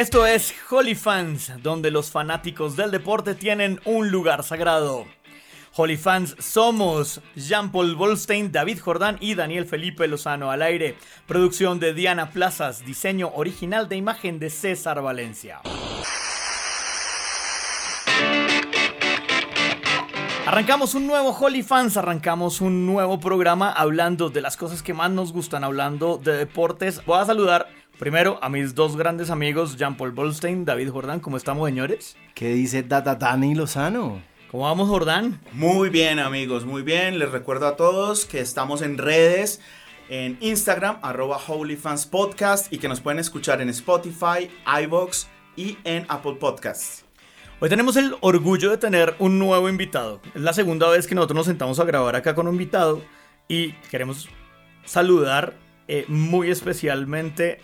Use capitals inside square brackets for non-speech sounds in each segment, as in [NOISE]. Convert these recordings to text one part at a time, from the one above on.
Esto es Holy Fans, donde los fanáticos del deporte tienen un lugar sagrado. Holy Fans somos Jean-Paul Bolstein, David Jordán y Daniel Felipe Lozano al aire. Producción de Diana Plazas, diseño original de imagen de César Valencia. Arrancamos un nuevo Holy Fans, arrancamos un nuevo programa hablando de las cosas que más nos gustan, hablando de deportes. Voy a saludar primero a mis dos grandes amigos, Jean-Paul Bolstein, David Jordán. ¿Cómo estamos, señores? ¿Qué dice Data Dani Lozano? ¿Cómo vamos, Jordán? Muy bien, amigos, muy bien. Les recuerdo a todos que estamos en redes, en Instagram, arroba HolyFansPodcast y que nos pueden escuchar en Spotify, iVoox y en Apple Podcasts. Hoy tenemos el orgullo de tener un nuevo invitado. Es la segunda vez que nosotros nos sentamos a grabar acá con un invitado y queremos saludar eh, muy especialmente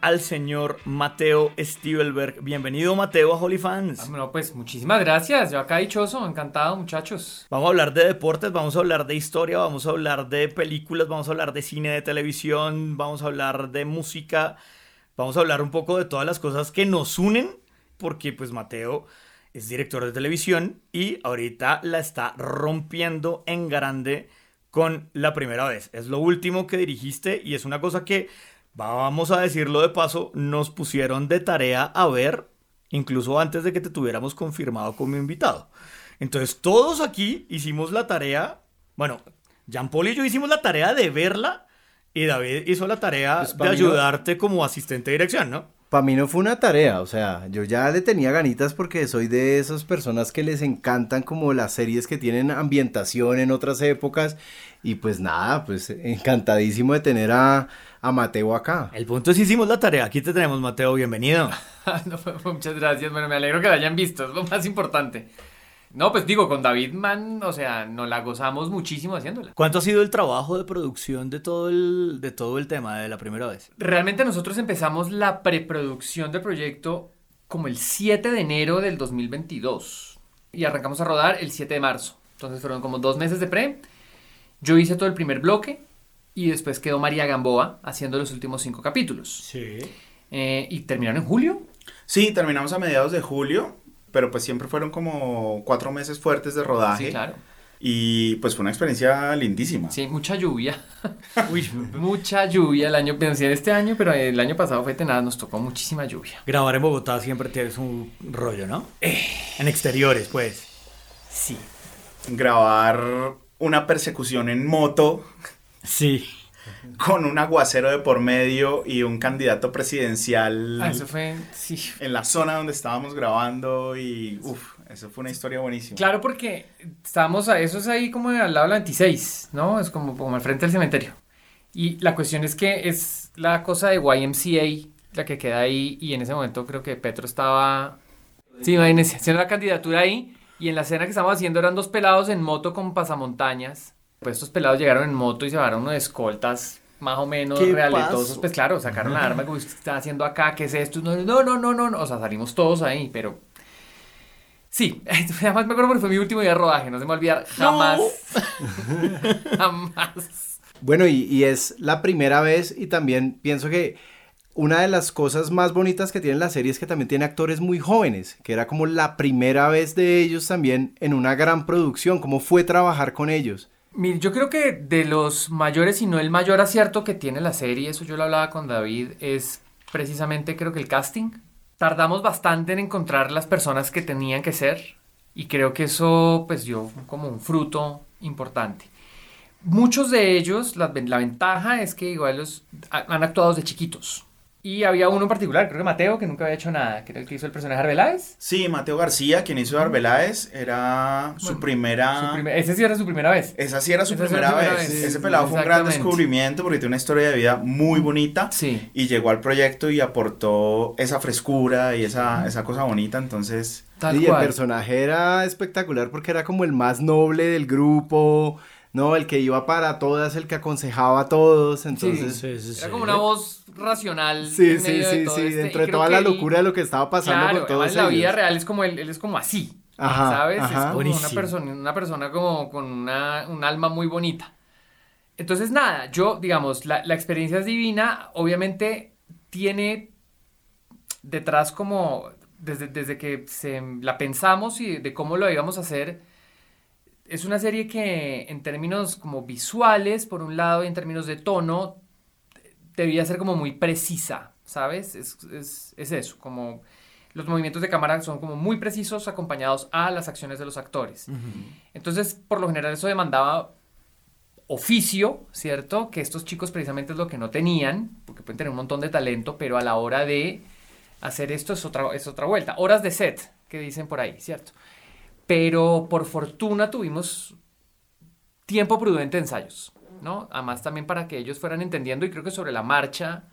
al señor Mateo Stivelberg. Bienvenido Mateo a Holy Fans. Bueno, pues muchísimas gracias. Yo acá dichoso, encantado muchachos. Vamos a hablar de deportes, vamos a hablar de historia, vamos a hablar de películas, vamos a hablar de cine, de televisión, vamos a hablar de música, vamos a hablar un poco de todas las cosas que nos unen, porque pues Mateo es director de televisión y ahorita la está rompiendo en grande con la primera vez. Es lo último que dirigiste y es una cosa que, vamos a decirlo de paso, nos pusieron de tarea a ver, incluso antes de que te tuviéramos confirmado como invitado. Entonces todos aquí hicimos la tarea, bueno, Jean Paul y yo hicimos la tarea de verla y David hizo la tarea Pues, de no- ayudarte como asistente de dirección, ¿no? Para mí no fue una tarea, o sea, yo ya le tenía ganitas porque soy de esas personas que les encantan como las series que tienen ambientación en otras épocas y pues nada, pues encantadísimo de tener a, a Mateo acá. El punto es que hicimos la tarea. Aquí te tenemos, Mateo. Bienvenido. [LAUGHS] No, pues, muchas gracias. Bueno, me alegro que la hayan visto, es lo más importante. No, pues digo, con David Man, o sea, nos la gozamos muchísimo haciéndola. ¿Cuánto ha sido el trabajo de producción de todo el, de todo el tema de la primera vez? Realmente nosotros empezamos la preproducción del proyecto como el 7 de enero del 2022 y arrancamos a rodar el 7 de marzo. Entonces fueron como dos meses de pre. Yo hice todo el primer bloque y después quedó María Gamboa haciendo los últimos cinco capítulos. Sí. Eh, y terminaron en julio. Sí, terminamos a mediados de julio, pero pues siempre fueron como cuatro meses fuertes de rodaje. Sí, claro. Y pues fue una experiencia lindísima. Sí, mucha lluvia. [LAUGHS] Uy, mucha lluvia el año, pensé en este año, pero el año pasado fue tenaz, nos tocó muchísima lluvia. Grabar en Bogotá siempre tienes un rollo, ¿no? En exteriores, pues. Sí. Grabar una persecución en moto Sí. con un aguacero de por medio y un candidato presidencial Ah, eso fue, sí. en la zona donde estábamos grabando y uff, eso fue una historia buenísima. Claro, porque estábamos, a, eso es ahí como al lado de la 26, ¿no? Es como, como al frente del cementerio. Y la cuestión es que es la cosa de YMCA la que queda ahí y en ese momento creo que Petro estaba, sí, imagínense, haciendo la candidatura ahí y en la escena que estábamos haciendo eran dos pelados en moto con pasamontañas. Pues estos pelados llegaron en moto y se llevaron unos escoltas más o menos ¿Qué realetosos. Pues claro, sacaron la arma como ¿qué están haciendo acá? ¿Qué es esto? No, no, no, no, no, no. O sea, salimos todos ahí, pero Sí, [LAUGHS] además me acuerdo porque fue mi último día de rodaje, no se me va a olvidar jamás. [LAUGHS] jamás. Bueno, y, y es la primera vez y también pienso que una de las cosas más bonitas que tiene la serie es que también tiene actores muy jóvenes, que era como la primera vez de ellos también en una gran producción, cómo fue trabajar con ellos. Mire, yo creo que de los mayores, y no el mayor acierto que tiene la serie, eso yo lo hablaba con David, es precisamente creo que el casting. Tardamos bastante en encontrar las personas que tenían que ser y creo que eso pues dio como un fruto importante. Muchos de ellos, la, la ventaja es que igual los ha- han actuado desde chiquitos. Y había uno en particular, creo que Mateo, que nunca había hecho nada, que era el que hizo el personaje de Arbeláez. Sí, Mateo García, quien hizo Arbeláez, era su Bueno, primera... Su primer- ese sí era su primera vez. Esa sí era su primera, era su primera vez. vez. Ese Sí, pelado fue un gran descubrimiento porque tiene una historia de vida muy bonita. Sí. Y llegó al proyecto y aportó esa frescura y esa, esa cosa bonita. Entonces, Tal y el cual. personaje era espectacular porque era como el más noble del grupo, ¿no? El que iba para todas, el que aconsejaba a todos, entonces... Sí, sí, sí. Era como una voz racional. Sí, en sí, medio de sí, todo sí, este, dentro de toda la él- locura de lo que estaba pasando Claro, con todos en la vida real es como él, él es como así. Ajá, ¿Sabes? ajá. Es como Buenísimo. una persona, una persona como con una, un alma muy bonita. Entonces, nada, yo, digamos, la, la experiencia es divina. Obviamente tiene detrás como, desde, desde que se, la pensamos y de cómo lo íbamos a hacer, es una serie que en términos como visuales, por un lado, y en términos de tono, debía ser como muy precisa, ¿sabes? Es, es, es eso, como los movimientos de cámara son como muy precisos acompañados a las acciones de los actores. Entonces, por lo general eso demandaba oficio, ¿cierto? Que estos chicos precisamente es lo que no tenían, porque pueden tener un montón de talento, pero a la hora de hacer esto es otra, es otra vuelta. Horas de set, que dicen por ahí, ¿cierto? Pero por fortuna tuvimos tiempo prudente de ensayos, ¿no? Además también para que ellos fueran entendiendo y creo que sobre la marcha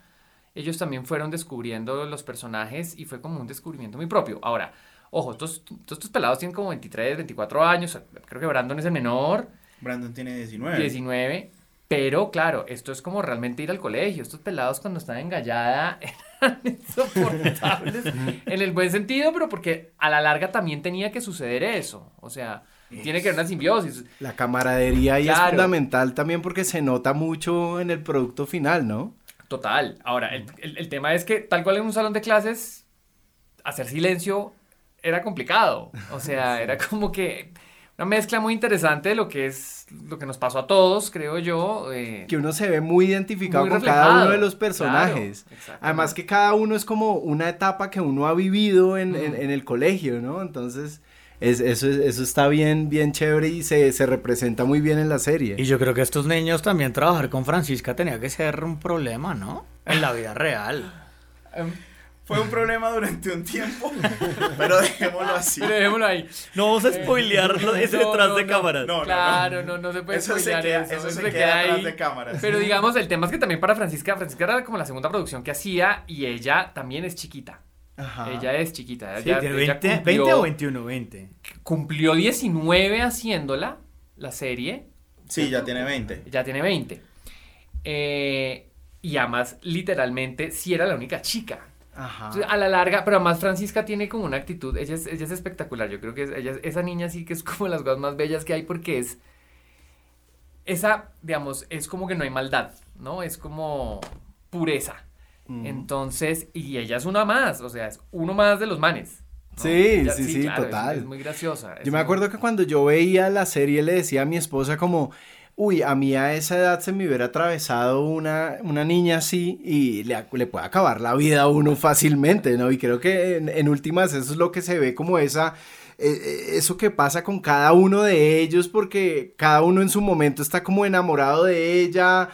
ellos también fueron descubriendo los personajes y fue como un descubrimiento muy propio. Ahora, ojo, estos, estos pelados tienen como 23, 24 años, creo que Brandon es el menor. Brandon tiene 19. 19. Pero claro, esto es como realmente ir al colegio. Estos pelados cuando estaban en gallada [LAUGHS] eran insoportables. [LAUGHS] en el buen sentido, pero porque a la larga también tenía que suceder eso. O sea, tiene que haber una simbiosis. La camaradería ahí es fundamental también porque se nota mucho en el producto final, ¿no? Total. Ahora, el, el, tema es que tal cual en un salón de clases, hacer silencio era complicado. O sea, era como que una mezcla muy interesante de lo que es lo que nos pasó a todos, creo yo. Eh, que uno se ve muy identificado con cada uno de los personajes. Además que cada uno es como una etapa que uno ha vivido en, en, en el colegio, ¿no? Entonces es, eso, eso está bien, bien chévere y se, se, representa muy bien en la serie. Y yo creo que estos niños también trabajar con Francisca tenía que ser un problema, ¿no? En la vida real. Fue un problema durante un tiempo, [LAUGHS] pero dejémoslo así. Pero dejémoslo ahí. No vamos a spoilear eh, ese detrás de cámaras. No, claro, no, no, se puede eso spoilear se queda, eso. Eso, se, queda, detrás de cámaras. Pero digamos, el tema es que también para Francisca, Francisca era como la segunda producción que hacía y ella también es chiquita. Ella es chiquita. Sí, 20, o 21, 20. Cumplió 19 haciéndola, la serie. Sí, ya tiene 20. Ya tiene 20. Eh, y además, literalmente, sí era la única chica. Ajá. a la larga, pero además Francisca tiene como una actitud, ella es, ella es espectacular, yo creo que ella, esa niña sí que es [LAUGHS] como las cosas más bellas que hay porque es, esa, digamos, es como que no hay maldad, ¿no? Es como pureza. Entonces, y ella es una más, o sea, es uno más de los manes. Sí, sí, sí, total. Es, muy graciosa. yo me acuerdo que cuando yo veía la serie le decía a mi esposa como, uy, a mí a esa edad se me hubiera atravesado una, una niña así y le, puede acabar la vida a uno fácilmente, ¿no? Y creo que en, últimas eso es lo que se ve como esa eh, eh, eso que pasa con cada uno de ellos porque cada uno en su momento está como enamorado de ella,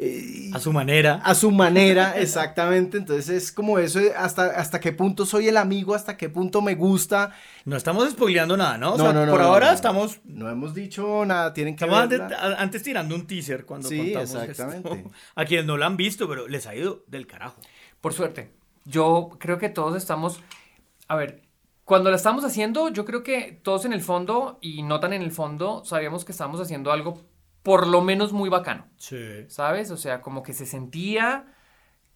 eh, a su manera. A su manera, [LAUGHS] exactamente. Entonces es como eso, hasta, hasta qué punto soy el amigo, hasta qué punto me gusta. No estamos spoileando nada, ¿no? no, no, no por ahora estamos... No hemos dicho nada, tienen que Estamos antes, tirando un teaser cuando sí, exactamente. [LAUGHS] A quienes no lo han visto, pero les ha ido del carajo. Por suerte. Yo creo que todos estamos... A ver, cuando la estamos haciendo, yo creo que todos en el fondo, y no tan en el fondo, sabíamos que estamos haciendo algo por lo menos muy bacano. Sí. ¿Sabes? O sea, como que se sentía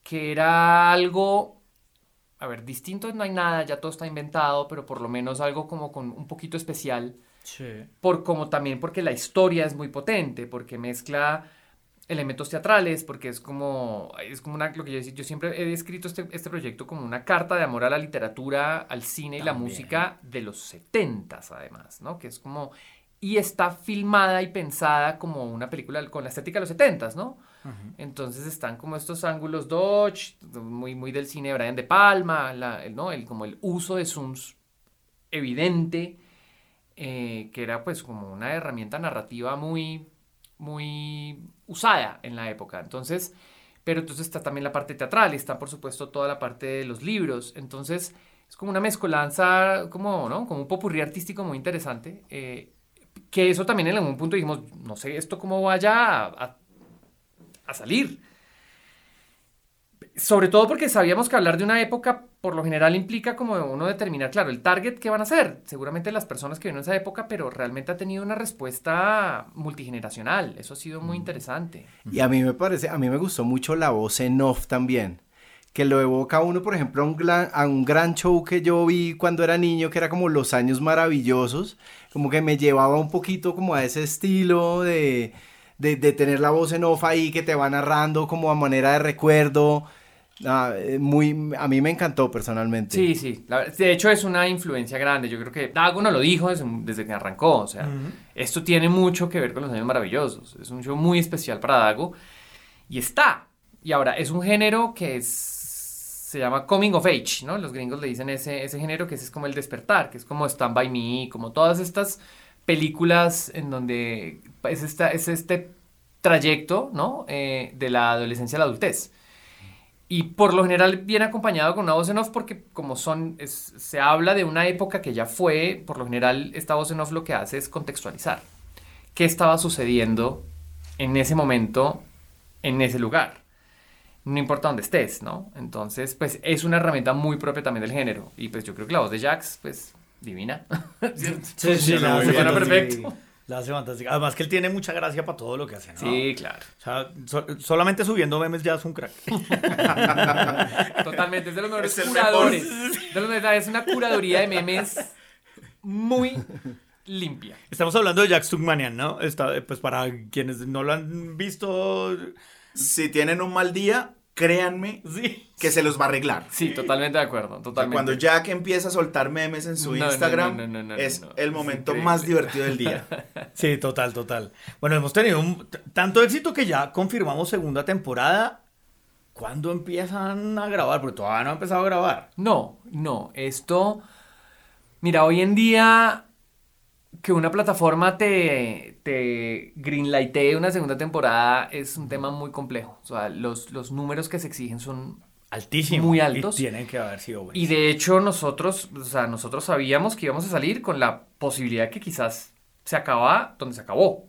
que era algo, a ver, distinto no hay nada, ya todo está inventado, pero por lo menos algo como con un poquito especial. Sí. Por como también porque la historia es muy potente, porque mezcla elementos teatrales, porque es como, es como una, lo que yo, yo siempre he escrito este, este proyecto como una carta de amor a la literatura, al cine y la música de los setentas además, ¿no? Que es como y está filmada y pensada como una película con la estética de los 70 ¿no? Entonces están como estos ángulos Dodge, muy, muy del cine de Brian De Palma, ¿no? el, como el uso de zooms evidente, eh, que era pues como una herramienta narrativa muy, muy usada en la época. Entonces, pero entonces está también la parte teatral, está por supuesto toda la parte de los libros. Entonces, es como una mezcolanza, como, ¿no? Como un popurrí artístico muy interesante. Eh, que eso también en algún punto dijimos, no sé esto cómo vaya a, a, salir. Sobre todo porque sabíamos que hablar de una época por lo general implica como uno determinar, claro, el target que van a ser. Seguramente las personas que viven en esa época, pero realmente ha tenido una respuesta multigeneracional. Eso ha sido muy interesante. Y a mí me parece, a mí me gustó mucho la voz en off también que lo evoca uno, por ejemplo, a un, gran, a un gran show que yo vi cuando era niño, que era como Los Años Maravillosos, como que me llevaba un poquito como a ese estilo de, de, tener la voz en off ahí que te va narrando como a manera de recuerdo. Ah, eh, muy, a mí me encantó personalmente. Sí, sí. la de hecho, es una influencia grande. Yo creo que Dago nos lo dijo desde, desde que arrancó. O sea, esto tiene mucho que ver con los años maravillosos. Es un show muy especial para Dago. Y está. Y ahora, es un género que es, se llama Coming of Age, ¿no? Los gringos le dicen ese, ese género que es, es como el despertar, que es como Stand By Me, como todas estas películas en donde es, esta, es este trayecto, ¿no? Eh, de la adolescencia a la adultez. Y por lo general viene acompañado con una voz en off porque como son, es- se habla de una época que ya fue, por lo general esta voz en off lo que hace es contextualizar. ¿Qué estaba sucediendo en ese momento, en ese lugar? No importa dónde estés, ¿no? Entonces, pues es una herramienta muy propia también del género. Y pues yo creo que la voz de Jax, pues, divina. [LAUGHS] Sí, sí, la hace perfecto. La hace fantástica. Además que él tiene mucha gracia para todo lo que hace, ¿no? Sí, claro. O sea, so- solamente subiendo memes ya es un crack. [LAUGHS] Totalmente, es de los mejores Es curadores. De los mejores- es una curaduría de memes muy limpia. Estamos hablando de Jack Stugmanian, ¿no? Está, pues para quienes no lo han visto, Si tienen un mal día, créanme sí. que se los va a arreglar. Sí, totalmente de acuerdo. O sea, Totalmente. Cuando Jack empieza a soltar memes en su No, Instagram, no, no, no, no, es no. el momento más divertido del día. [LAUGHS] Sí, total, total. Bueno, hemos tenido un- tanto éxito que ya confirmamos segunda temporada. ¿Cuándo empiezan a grabar? Porque todavía no ha empezado a grabar. No, no. Esto. Mira, hoy en día. Que una plataforma te, te greenlightee una segunda temporada es un tema muy complejo. O sea, los, los números que se exigen son Altísimo. Muy altos. Y tienen que haber sido buenos. Y de hecho nosotros, o sea, nosotros sabíamos que íbamos a salir con la posibilidad que quizás se acaba donde se acabó.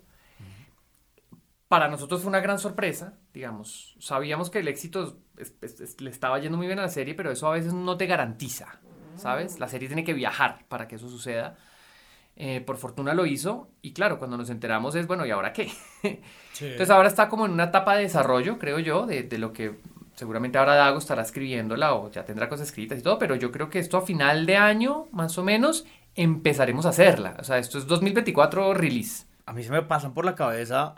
Para nosotros fue una gran sorpresa, digamos. Sabíamos que el éxito es- es- es- le estaba yendo muy bien a la serie, pero eso a veces no te garantiza, ¿sabes? La serie tiene que viajar para que eso suceda. Eh, por fortuna lo hizo y claro, cuando nos enteramos es, bueno, ¿y ahora qué? [LAUGHS] Entonces ahora está como en una etapa de desarrollo, creo yo, de, de lo que seguramente ahora Dago estará escribiéndola o ya tendrá cosas escritas y todo, pero yo creo que esto a final de año, más o menos, empezaremos a hacerla. O sea, esto es 2024 release. A mí se me pasan por la cabeza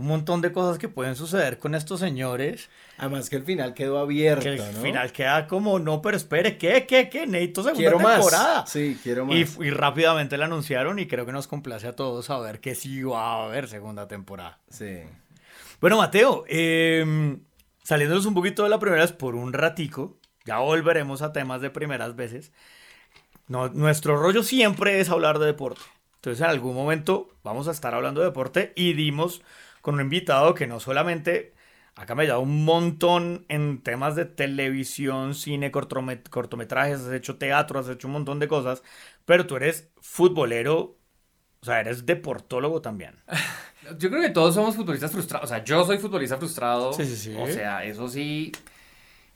un montón de cosas que pueden suceder con estos señores. Además que el final quedó abierto, Que ¿no? al final queda como, no, pero espere, ¿qué, qué, qué? Necesito segunda Quiero más. temporada. Sí, quiero más. Y, y rápidamente la anunciaron y creo que nos complace a todos saber que sí va a haber segunda temporada. Sí. Bueno, Mateo, eh, saliéndonos un poquito de la primera vez por un ratico, ya volveremos a temas de primeras veces. No, nuestro rollo siempre es hablar de deporte. Entonces, en algún momento vamos a estar hablando de deporte y dimos con un invitado que no solamente ha cambiado un montón en temas de televisión, cine, cortomet- cortometrajes, has hecho teatro, has hecho un montón de cosas, pero tú eres futbolero, o sea, eres deportólogo también. [LAUGHS] Yo creo que todos somos futbolistas frustrados. O sea, yo soy futbolista frustrado. Sí, sí, sí. O sea, eso sí.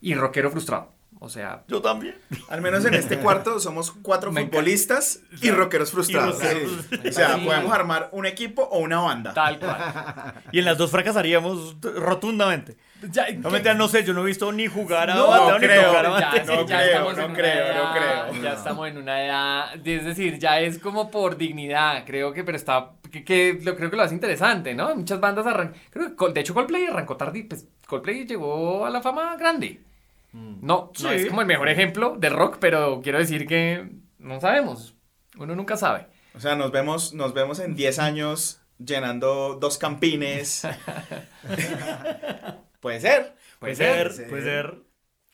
Y rockero frustrado. O sea, Yo también. Al menos en este cuarto somos cuatro Me futbolistas y rockeros frustrados. rockeros. Sí. O sea, Sí. podemos armar un equipo o una banda. tal cual. Y en las dos fracasaríamos rotundamente. Ya, No, mentira, no sé, yo no he visto ni jugar a No, Mateo no ni creo, tocar a ya, sí, No ya creo, estamos no en una creo, no edad- creo. Ya estamos en una edad, es decir, ya es como por dignidad, creo que, pero está, que, que lo creo que lo hace interesante, ¿no? Muchas bandas arrancan, creo que, de hecho Coldplay arrancó tarde, pues Coldplay llegó a la fama grande. No, no es como el mejor ejemplo de rock, pero quiero decir que no sabemos, uno nunca sabe. O sea, nos vemos, nos vemos en 10 años llenando dos campines. [LAUGHS] Puede ser. Puede ser, ser, puede ser.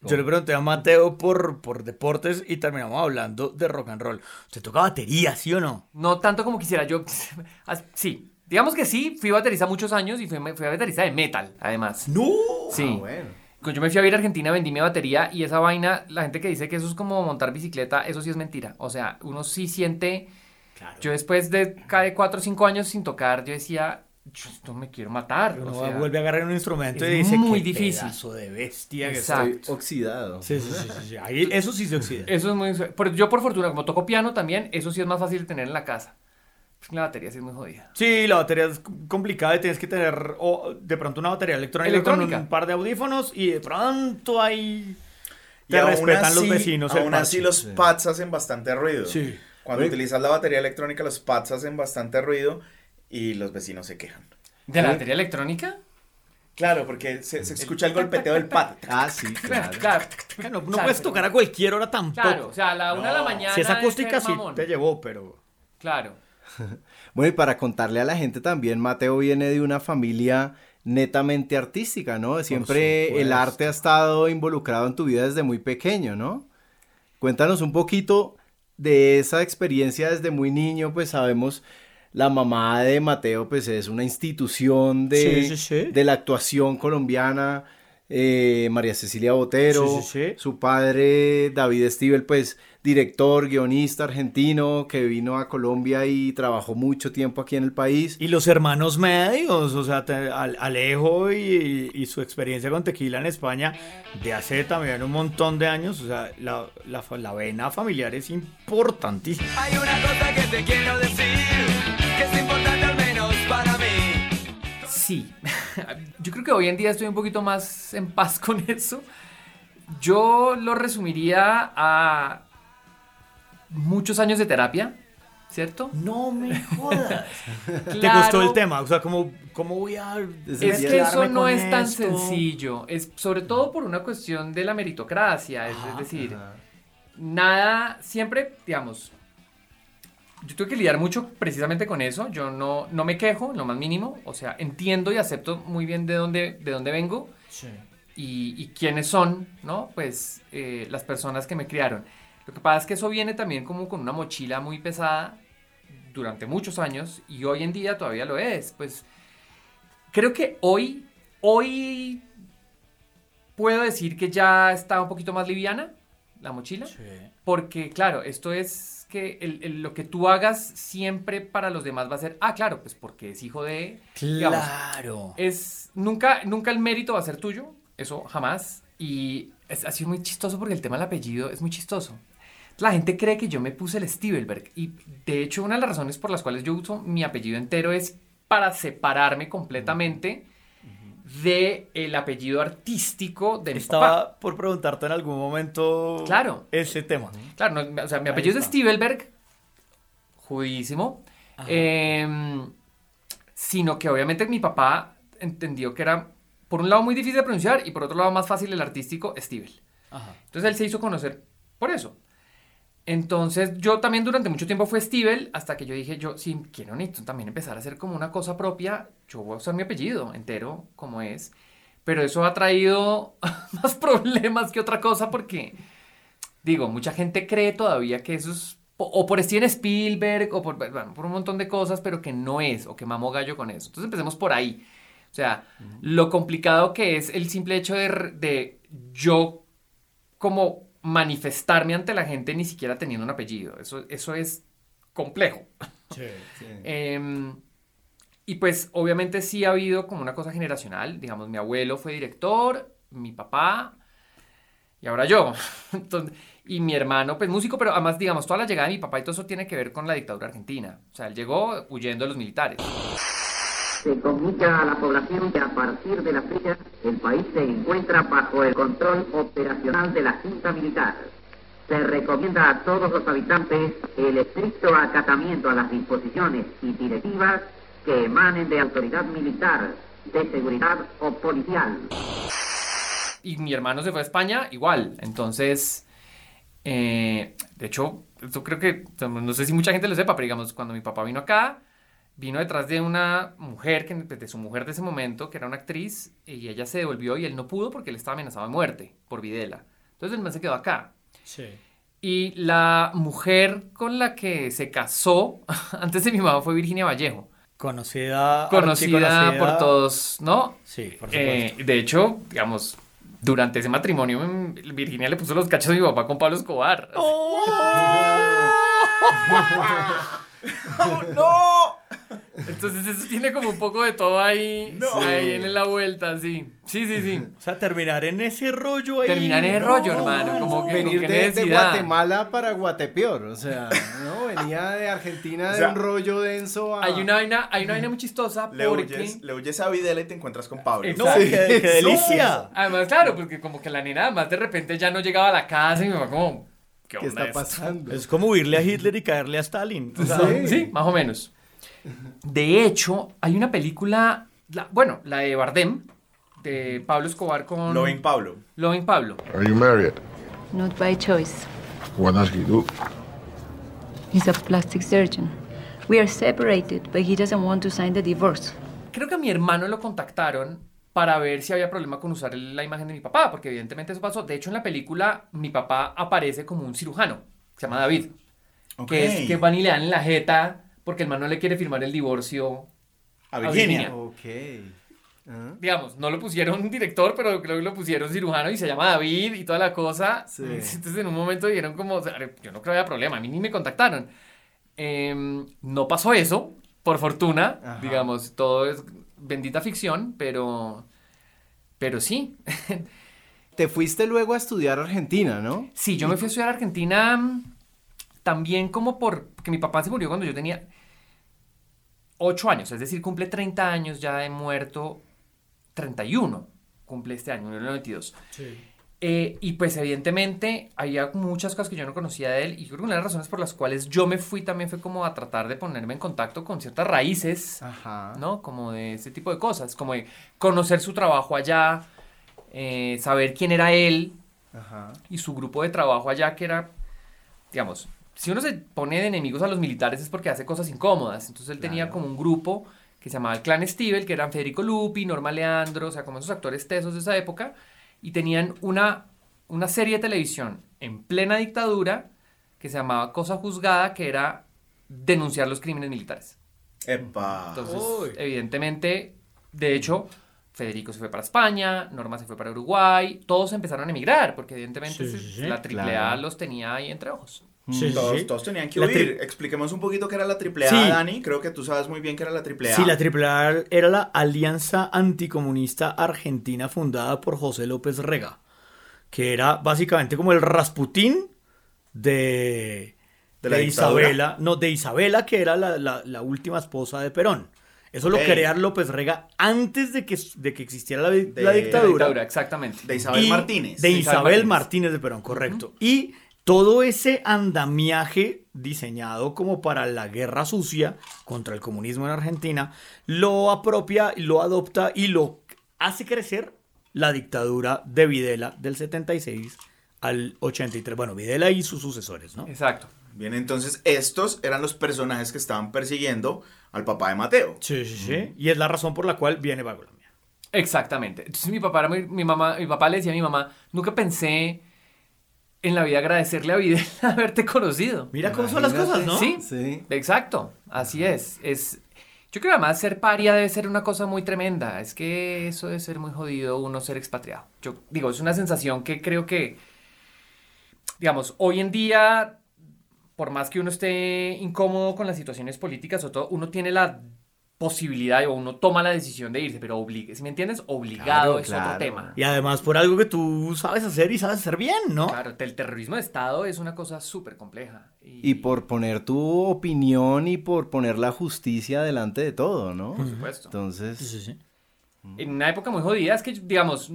Yo le pregunté a Mateo por, por deportes y terminamos hablando de rock and roll. ¿Usted toca batería, sí o no? No tanto como quisiera, yo, [LAUGHS] sí, digamos que sí, fui baterista muchos años y fui, fui baterista de metal, además. ¡No! Sí. Ah, bueno. Cuando yo me fui a vivir a Argentina, vendí mi batería y esa vaina, la gente que dice que eso es como montar bicicleta, eso sí es mentira. O sea, uno sí siente. Yo después de cada cuatro o cinco años sin tocar, yo decía, yo esto me quiero matar. Uno o sea, vuelve a agarrar un instrumento y es dice muy "Qué difícil". pedazo de bestia que Exacto. soy". Estoy oxidado. Sí, sí, sí, sí. Ahí, eso sí se oxida. Eso es muy. por- yo, por fortuna, como toco piano también, eso sí es más fácil de tener en la casa. La batería sí es muy jodida. Sí, la batería es complicada y tienes que tener o de pronto una batería electrónica, Electrónica. con un par de audífonos y de pronto ahí Y te aún respetan los así- vecinos. el Aún así los pads hacen bastante ruido. Sí. Cuando Oye. utilizas la batería electrónica, los pads hacen bastante ruido y los vecinos se quejan. ¿De la Sí. batería electrónica? Claro, porque se, se escucha el golpeteo del pato. [LAUGHS] Ah, sí, claro. No Claro, puedes tocar a cualquier hora tampoco. Claro, o sea, a la una de la mañana. si es acústica, sí te llevó, pero. Claro. [LAUGHS] Bueno, y para contarle a la gente también, Mateo viene de una familia netamente artística, ¿no? Siempre el arte ha estado involucrado en tu vida desde muy pequeño, ¿no? Cuéntanos un poquito de esa experiencia desde muy niño, pues sabemos, la mamá de Mateo, pues es una institución de, Sí, sí, sí. de la actuación colombiana, eh, María Cecilia Botero, Sí, sí, sí. su padre David Stivel, pues director, guionista argentino que vino a Colombia y trabajó mucho tiempo aquí en el país. Y los hermanos medios, o sea, te- Al- Alejo y, y su experiencia con tequila en España de hace también un montón de años, o sea, la, la, la vena familiar es importantísima. Hay una cosa que te quiero decir, que es importante al menos para mí. Sí. [LAUGHS] Yo creo que hoy en día estoy un poquito más en paz con eso. Yo lo resumiría a muchos años de terapia, ¿cierto? No me jodas. [LAUGHS] ¿Te Claro. gustó el tema? O sea, ¿cómo, cómo voy a... Es Sí, que eso no es tan esto? sencillo. Es sobre todo por una cuestión de la meritocracia. Es, es Ajá, decir, Ajá. nada, siempre, digamos, yo tuve que lidiar mucho precisamente con eso. Yo no, no me quejo lo más mínimo. O sea, entiendo y acepto muy bien de dónde, de dónde vengo y, y quiénes son, ¿no? Pues eh, las personas que me criaron. Lo que pasa es que eso viene también como con una mochila muy pesada durante muchos años y hoy en día todavía lo es. Pues creo que hoy, hoy puedo decir que ya está un poquito más liviana la mochila. Porque, claro, esto es que el- el- lo que tú hagas siempre para los demás va a ser, ah, claro, pues porque es hijo de... digamos, Claro. es nunca, nunca el mérito va a ser tuyo, eso jamás. Y es, ha sido muy chistoso porque el tema del apellido es muy chistoso. La gente cree que yo me puse el Stivelberg y de hecho una de las razones por las cuales yo uso mi apellido entero es para separarme completamente de el apellido artístico de mi papá. Estaba por preguntarte en algún momento Claro. ese tema. Claro, no, o sea, mi Ahí apellido es. Stivelberg, judísimo, em, sino que obviamente mi papá entendió que era, por un lado, muy difícil de pronunciar y por otro lado, más fácil el artístico, Stivel. Ajá. Entonces él se hizo conocer por eso. Entonces yo también durante mucho tiempo fue Stivel hasta que yo dije, yo sí quiero necesito también empezar a hacer como una cosa propia, yo voy a usar mi apellido entero como es, pero eso ha traído [LAUGHS] más problemas que otra cosa porque, digo, mucha gente cree todavía que eso es o por Steven Spielberg o por, bueno, por un montón de cosas, pero que no es o que mamó gallo con eso. Entonces empecemos por ahí. O sea, lo complicado que es el simple hecho de, de yo como manifestarme ante la gente ni siquiera teniendo un apellido. Eso, eso es complejo. [LAUGHS] Em, y pues obviamente sí ha habido como una cosa generacional. Digamos, mi abuelo fue director, mi papá y ahora yo. [LAUGHS] Entonces, y mi hermano, pues músico, pero además, digamos, toda la llegada de mi papá y todo eso tiene que ver con la dictadura argentina. O sea, él llegó huyendo de los militares. Se comunica a la población que a partir de la fecha el país se encuentra bajo el control operacional de la Junta Militar. Se recomienda a todos los habitantes el estricto acatamiento a las disposiciones y directivas que emanen de autoridad militar, de seguridad o policial. Y mi hermano se fue a España igual. Entonces, eh, de hecho, esto creo que, no sé si mucha gente lo sepa, pero digamos, cuando mi papá vino acá, vino detrás de una mujer, que, de su mujer de ese momento, que era una actriz, y ella se devolvió y él no pudo porque él estaba amenazado de muerte por Videla. Entonces el man se quedó acá. Sí. Y la mujer con la que se casó [LAUGHS] antes de mi mamá fue Virginia Vallejo. Conocida, Conocida, por todos, ¿no? Sí, por Eh, supuesto. de hecho, digamos, durante ese matrimonio, mm, Virginia le puso los cachos a mi papá con Pablo Escobar. [LAUGHS] [LAUGHS] ¡No! Entonces eso tiene como un poco de todo ahí, ahí en la vuelta, sí. Sí, sí, sí. O sea, terminar en ese rollo ahí. Terminar en ese rollo, hermano, como que Venir de, de. Guatemala para Guatepeor, o sea, ¿no? Venía de Argentina O de sea, un rollo denso a... Hay una vaina, hay una vaina muy chistosa Le porque... huyes, le huyes a Videla y te encuentras con Pablo. No, Exacto. qué, qué delicia. Además, claro, porque como que la nena además de repente ya no llegaba a la casa y mi mamá como... ¿Qué, ¿Qué está esto? pasando? Es como huirle a Hitler y caerle a Stalin. O sea, Sí. Sí, más o menos. De hecho, hay una película, la- bueno, la de Bardem, de Pablo Escobar con Loving Pablo. Loving Pablo. Are you married? Not by choice. What does he do? He's a plastic surgeon. We are separated, but he doesn't want to sign the divorce. Creo que a mi hermano lo contactaron para ver si había problema con usar la imagen de mi papá, porque evidentemente eso pasó. De hecho, en la película mi papá aparece como un cirujano, que se llama David, que es que van y le dan en la jeta porque el man no le quiere firmar el divorcio. A a Virginia. Ok. Ah, Digamos, no lo pusieron director, pero creo que lo pusieron cirujano y se llama David y toda la cosa. Sí. [LAUGHS] Entonces en un momento dijeron como, o sea, yo no creo que haya problema, a mí ni me contactaron. Em, no pasó eso, por fortuna, Ajá. digamos, todo es bendita ficción, pero, pero sí. [LAUGHS] Te fuiste luego a estudiar a Argentina, ¿no? Sí, yo me fui a estudiar a Argentina también como por, porque mi papá se murió cuando yo tenía 8 años, es decir, cumple 30 años ya de muerto, 31 cumple este año, en el 92. Eh, y pues evidentemente había muchas cosas que yo no conocía de él y creo que una de las razones por las cuales yo me fui también fue como a tratar de ponerme en contacto con ciertas raíces, Ajá. ¿no? Como de ese tipo de cosas, como de conocer su trabajo allá, eh, saber quién era él, Ajá. y su grupo de trabajo allá que era, digamos, si uno se pone de enemigos a los militares es porque hace cosas incómodas. Entonces él tenía como un grupo que se llamaba el Clan Stivel, que eran Federico Lupi, Norma Leandro, o sea, como esos actores tesos de esa época, y tenían una, una serie de televisión en plena dictadura que se llamaba Cosa Juzgada, que era denunciar los crímenes militares. Epa. Entonces, Uy. evidentemente, de hecho, Federico se fue para España, Norma se fue para Uruguay, todos empezaron a emigrar, porque evidentemente sí, sí. la AAA Claro. los tenía ahí entre ojos. Sí, Todos, sí. todos tenían que La huir. Expliquemos un poquito qué era la AAA, Sí. Dani. Creo que tú sabes muy bien qué era la AAA. Sí, la AAA era la Alianza Anticomunista Argentina fundada por José López Rega, que era básicamente como el Rasputín de, ¿De la de? Isabela, no, de Isabela, que era la, la- la última esposa de Perón. Eso lo crea López Rega antes de que, de que existiera la, De- la de La dictadura. dictadura, exactamente. De Isabel Y- Martínez. De De Isabel Isabel Martínez. Martínez. de Perón, correcto. Y todo ese andamiaje diseñado como para la guerra sucia contra el comunismo en Argentina, lo apropia, lo adopta y lo hace crecer la dictadura de Videla del 76 al 83. Bueno, Videla y sus sucesores, ¿no? Exacto. Bien, entonces estos eran los personajes que estaban persiguiendo al papá de Mateo. Sí, sí, sí. Y es la razón por la cual viene para Colombia. Exactamente. Entonces mi papá, era muy- mi, mamá, mi papá le decía a mi mamá, nunca pensé en la vida agradecerle a Videla [LAUGHS] haberte conocido. Mira cómo son las cosas, ¿no? Sí, Sí. exacto, así es. es. Yo creo que además ser paria debe ser una cosa muy tremenda. Es que eso debe ser muy jodido uno ser expatriado. Yo digo, es una sensación que creo que, digamos, hoy en día, por más que uno esté incómodo con las situaciones políticas o todo, uno tiene la posibilidad o uno toma la decisión de irse, pero obligue, si me entiendes, obligado Claro, es claro. otro tema. Y además por algo que tú sabes hacer y sabes hacer bien, ¿no? Claro, el terrorismo de Estado es una cosa súper compleja. Y por poner tu opinión y por poner la justicia delante de todo, ¿no? Por supuesto. Entonces, Sí, sí, sí. en una época muy jodida, es que, digamos,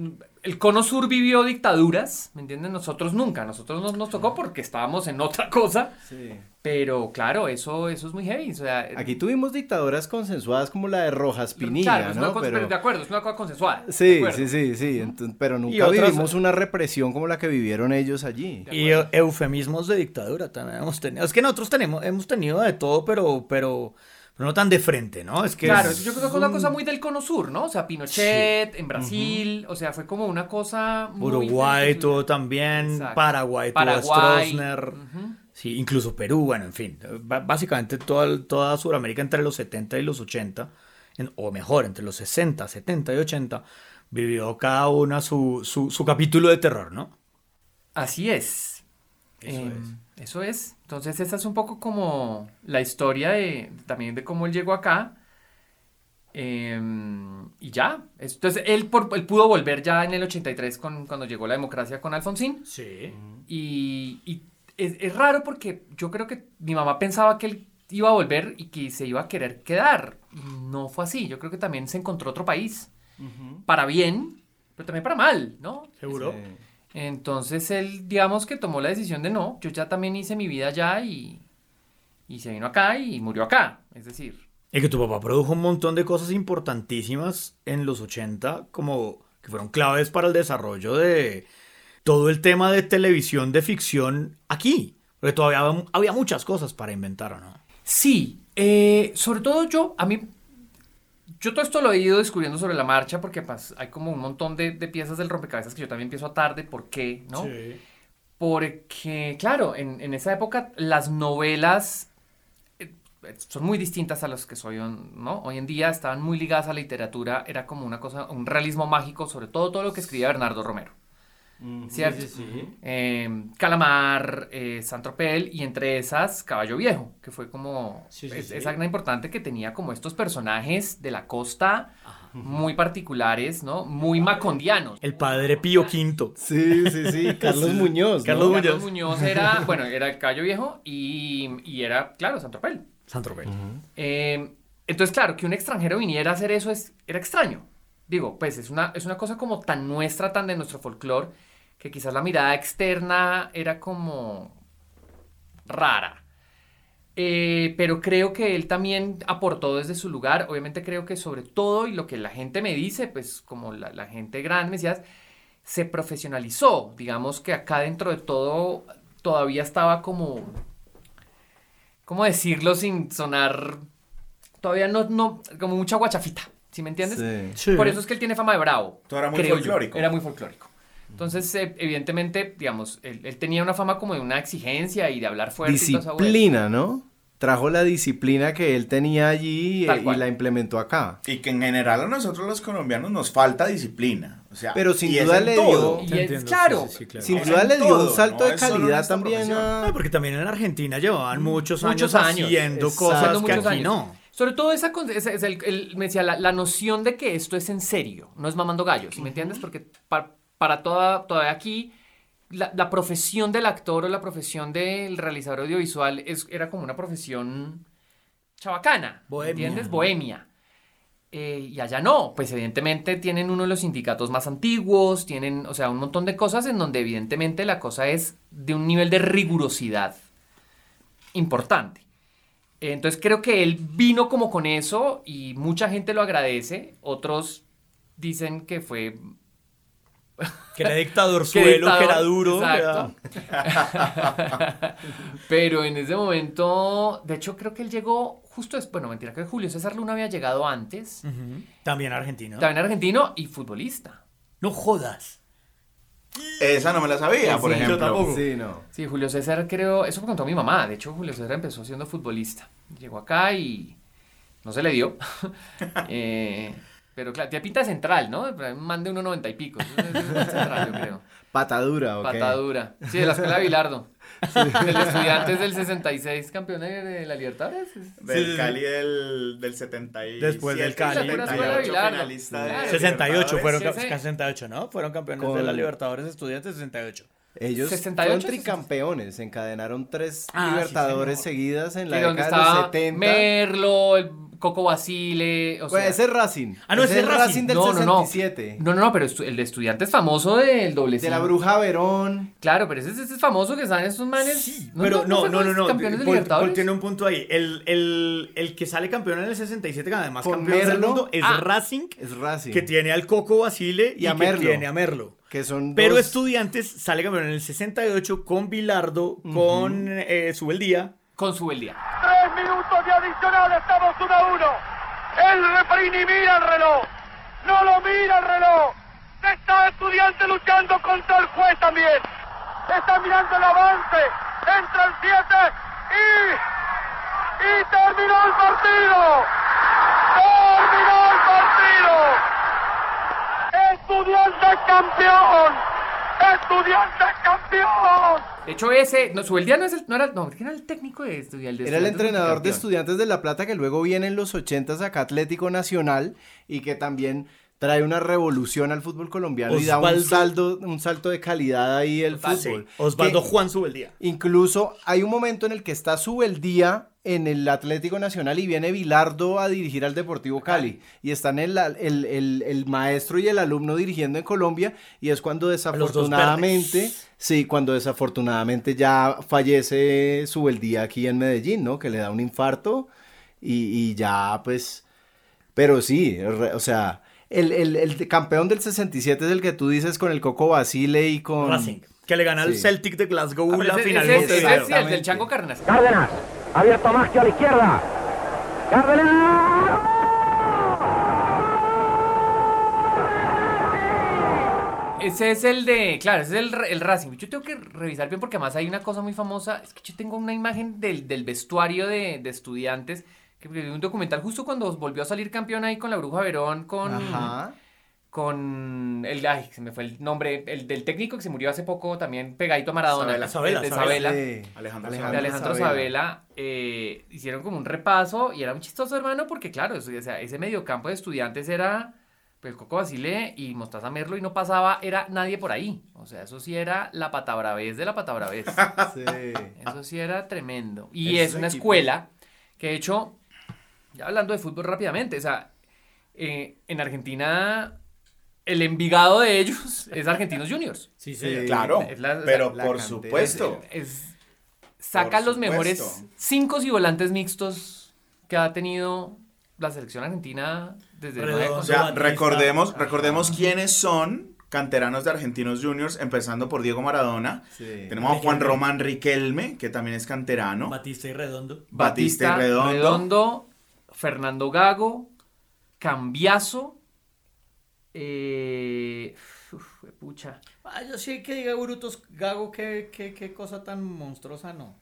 el cono sur vivió dictaduras, ¿me entienden? Nosotros nunca, nosotros nos, nos tocó porque estábamos en otra [LAUGHS] cosa, sí. pero claro, eso, eso es muy heavy. O sea, Aquí tuvimos dictaduras consensuadas como la de Rojas Pinilla, claro, es una ¿no? cosa, pero de acuerdo, es una cosa consensuada. Sí, sí, sí, sí, pero nunca otras- vivimos una represión como la que vivieron ellos allí. Y eufemismos de dictadura también hemos tenido. Es que nosotros tenemos, hemos tenido de todo, pero, pero, pero no tan de frente, ¿no? Es que Claro, es- yo creo que fue una cosa muy del cono sur, ¿no? O sea, Pinochet, en Brasil, o sea, fue como una cosa muy... Uruguay del- tuvo también, Exacto. Paraguay tuvo a. Stroessner, Ujú. sí, incluso Perú, bueno, en fin, básicamente toda, toda Sudamérica entre los 70 y los 80, en- o mejor, entre los 60, 70 y 80, vivió cada una su, su, su capítulo de terror, ¿no? Así es. Eso Em, es. Eso es. Entonces, esta es un poco como la historia de también de cómo él llegó acá. Em, y ya. Entonces, él, por- él pudo volver ya en el 83 con, cuando llegó la democracia con Alfonsín. Sí. Y, y es, es raro porque yo creo que mi mamá pensaba que él iba a volver y que se iba a querer quedar. No fue así. Yo creo que también se encontró otro país. Para bien, pero también para mal, ¿no? ¿Seguro? Sí. Entonces él, digamos que tomó la decisión de no, yo ya también hice mi vida allá y, y se vino acá y murió acá. Es decir, Y que tu papá produjo un montón de cosas importantísimas en los 80, como que fueron claves para el desarrollo de todo el tema de televisión de ficción aquí. Porque todavía había- muchas cosas para inventar, ¿o no? Sí, eh, sobre todo yo, a mí, yo todo esto lo he ido descubriendo sobre la marcha porque pues, hay como un montón de, de piezas del rompecabezas que yo también empiezo a tarde, ¿por qué? ¿no? Porque, claro, en, en esa época las novelas eh, son muy distintas a las que soy. Hoy en día estaban muy ligadas a la literatura, era como una cosa, un realismo mágico, sobre todo todo lo que escribía Bernardo Romero. ¿Cierto? Eh, Calamar, eh, Saint-Tropez y entre esas Caballo Viejo, que fue como Sí, sí, es- sí. esa gran importante que tenía como estos personajes de la costa muy particulares, ¿no? Muy macondianos. El padre Pío V. Sí, sí, sí. [LAUGHS] Carlos Muñoz. ¿no? Carlos Muñoz. Carlos Muñoz era, [LAUGHS] bueno, era el Caballo Viejo y, y era, claro, Saint-Tropez. Saint-Tropez. Eh, entonces, claro, que un extranjero viniera a hacer eso es, era extraño. Digo, pues es una, es una cosa como tan nuestra, tan de nuestro folclore, que quizás la mirada externa era como rara. Eh, pero creo que él también aportó desde su lugar. Obviamente creo que sobre todo, y lo que la gente me dice, pues como la, la gente grande me decía, se profesionalizó. Digamos que acá dentro de todo todavía estaba como, ¿cómo decirlo sin sonar? Todavía no, no, como mucha guachafita, ¿sí me entiendes? Sí. Por eso es que él tiene fama de bravo. Todo era muy yo. folclórico. Era muy folclórico. Entonces, eh, evidentemente, digamos, él, él tenía una fama como de una exigencia y de hablar fuerte. y esa. Disciplina, ¿no? Trajo la disciplina que él tenía allí eh, y la implementó acá. Y que en general a nosotros los colombianos nos falta disciplina. O sea, Pero sin duda le entiendo, claro. Sin duda le dio un salto no de calidad también a... No, porque también en Argentina llevaban muchos, Muchos años, años. haciendo Exacto. cosas Haciendo que aquí años. no. Sobre todo esa, con- esa- es el, el- me decía, la, la noción de que esto es en serio, no es mamando gallos, ¿sí ¿me entiendes? Porque pa- para toda, todavía aquí, la, la profesión del actor o la profesión del realizador audiovisual es, era como una profesión chabacana, ¿me Bohemia. ¿entiendes? Bohemia. Eh, y allá no, pues evidentemente tienen uno de los sindicatos más antiguos, tienen, o sea, un montón de cosas en donde evidentemente la cosa es de un nivel de rigurosidad importante. Entonces creo que él vino como con eso y mucha gente lo agradece, otros dicen que fue... Que era dictador que suelo, que era duro. era- exacto. [LAUGHS] Pero en ese momento, de hecho creo que él llegó justo después, bueno, mentira, creo que Julio César Luna había llegado antes. También argentino. también argentino y futbolista. No jodas. Esa no me la sabía, por Sí, yo ejemplo. tampoco. Sí, no. Sí, Julio César creo, eso me contó mi mamá, de hecho Julio César empezó siendo futbolista, llegó acá y no se le dio, [LAUGHS] Eh, pero claro, tiene pinta de central, ¿no? Un man de 1,90 y pico, es- central yo creo, [LAUGHS] Patadura, ¿ok? patadura, sí, de la escuela de Bilardo, del estudiantes del 66, campeón de de la Libertadores. Del Sí, sí, Cali del, del 77. Después del Cali. La pura escuela 78, Bilardo. finalista de Claro. 68 fueron, Sí, sí. 68, ¿no? Fueron campeones Con- de la Libertadores Estudiantes 68. Ellos 68, fueron tricampeones, encadenaron tres Ah, Libertadores seguidas en la década de los estaba 70. Merlo, el Coco Basile, o Pues sea, ese es Racing. Ah, no, ese es Racing. del no, no, no. 67. No, no, no, pero estu- el de estudiantes famoso del doble De la. Bruja Verón. Claro, pero ese, ese es famoso que están esos manes. Sí, pero no, no, no, los no. Campeones de Libertadores. Paul tiene un punto ahí. El, el, el que sale campeón en el 67, que además campeón del mundo, es Ah. Racing, Es Racing. que tiene al Coco Basile y, Y a que Merlo. tiene a Merlo. Que son Pero dos- Estudiantes sale campeón en el 68 con Bilardo, con eh, Subeldía. Con su día. Tres minutos de adicional, estamos 1 a 1. El referee ni mira el reloj. No lo mira el reloj. Está estudiante luchando contra el juez también. Está mirando el avance. Entra el 7 y. Y terminó el partido. Terminó el partido. Estudiante campeón. Estudiante campeón. De hecho, ese. No, su día no es el. No era, no, ¿quién era el técnico de estudiantes? Era el entrenador de Estudiantes de La Plata que luego viene en los 80 acá Atlético Nacional y que también trae una revolución al fútbol colombiano y da un salto, un salto de calidad ahí el fútbol. Osvaldo Que Juan Subeldía. Incluso hay un momento en el que está Subeldía en el Atlético Nacional y viene Bilardo a dirigir al Deportivo Cali. Y están el, el, el- el maestro y el alumno dirigiendo en Colombia y es cuando desafortunadamente, sí, cuando desafortunadamente ya fallece Subeldía aquí en Medellín, ¿no? Que le da un infarto y, y ya pues, pero sí, re- o sea, el, el- el campeón del 67 es el que tú dices con el Coco Basile y con... Racing. Que le gana al Sí. Celtic de Glasgow Ah, la ese- final ese- ese- ese sí, el del. Chango Cárdenas. Cárdenas, abierto Maggio a la izquierda. Cárdenas. Ese es el de, claro, ese es el, el Racing. Yo tengo que revisar bien porque además hay una cosa muy famosa. Es que yo tengo una imagen del, del vestuario de, de estudiantes. Que vi un documental justo cuando volvió a salir campeón ahí con la Bruja Verón, con, Ajá. con el, ay, se me fue el nombre, el del técnico que se murió hace poco también pegadito a Maradona. Sabela. de- de Sabela. Sí. Alejandro de Sabela. Alejandro Sabela, eh, hicieron como un repaso y era muy chistoso, hermano, porque claro, eso- o sea, ese mediocampo de estudiantes era pues, el Coco Basile y Mostaza Merlo y no pasaba, era nadie por ahí. O sea, eso sí era la patabravez de la patabravez. [LAUGHS] Sí. Eso sí era tremendo. Y es una escuela que, de hecho, ya hablando de fútbol rápidamente, o sea, eh, en Argentina, el Envigado de ellos [LAUGHS] es Argentinos Juniors. Sí, Sí. sí. Claro, Es la- pero la por supuesto. Es, saca Por los mejores cinco y volantes mixtos que ha tenido la selección argentina desde Redondo. O sea, Batista. recordemos, Ajá. recordemos quiénes son canteranos de Argentinos Juniors, empezando por Diego Maradona. Sí. Tenemos a Juan. Román Riquelme, que también es canterano. Batista y Redondo. Batista y Redondo. Fernando Gago, Cambiazo, eh, uf, pucha. Ah, yo sí que diga Brutos Gago, qué, qué, qué cosa tan monstruosa, no.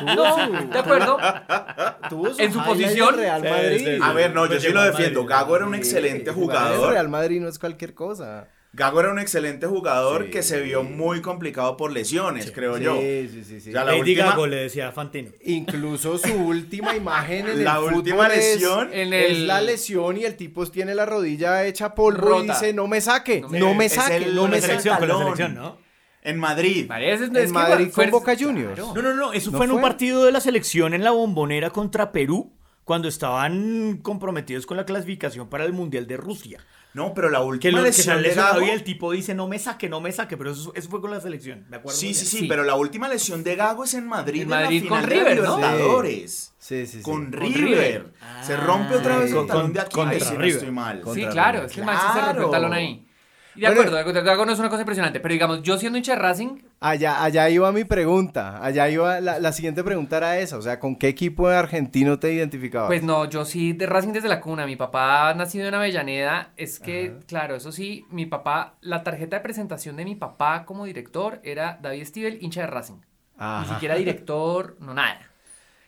No, de acuerdo. [LAUGHS] En su posición. Real Madrid. sí, sí. A ver, no, yo Pues sí lo defiendo. Madrid. Gago era un Sí, excelente jugador. Real Madrid no es cualquier cosa. Gago era un excelente jugador Sí. que se vio muy complicado por lesiones, creo Sí, yo. sí, sí, sí. Ya la Lady última- Gago le decía a Fantino. Incluso su última imagen en La el última fútbol es- lesión Es la lesión y el tipo tiene la rodilla hecha polvo y Rota. dice, no me saque, No no me- es saque, el- no con me la saque. con la selección, ¿no? En Madrid. Es- es En que Madrid fue- con Boca Juniors. Claro. No, no, no, eso ¿No fue en un fue? partido de la selección en la bombonera contra Perú, cuando estaban comprometidos con la clasificación para el Mundial de Rusia. No, pero la Que, última lo, que lesión sale de Gago. y el tipo dice, no me saque, no me saque, pero eso, eso fue con la selección, me acuerdo. Sí, sí, sí, Sí. pero la última lesión de Gago es en Madrid, En en Madrid la con final River, de ¿no? Libertadores. Sí, sí, sí. Con Con River. River. Se rompe otra sí. vez el Con- talón de con- Aquiles, si no River. estoy mal. Sí, claro, River. es que el man sí se rompió el talón ahí. Y de Bueno, acuerdo, de no es una cosa impresionante, pero digamos, yo siendo hincha de Racing, Allá, allá iba mi pregunta, allá iba, la, la siguiente pregunta era esa, o sea, ¿con qué equipo de argentino te identificabas? Pues no, yo sí de Racing desde la cuna. Mi papá nacido en Avellaneda. Es que, claro, eso sí, mi papá, la tarjeta de presentación de mi papá como director era David Stivel, hincha de Racing. Ni siquiera director, no nada.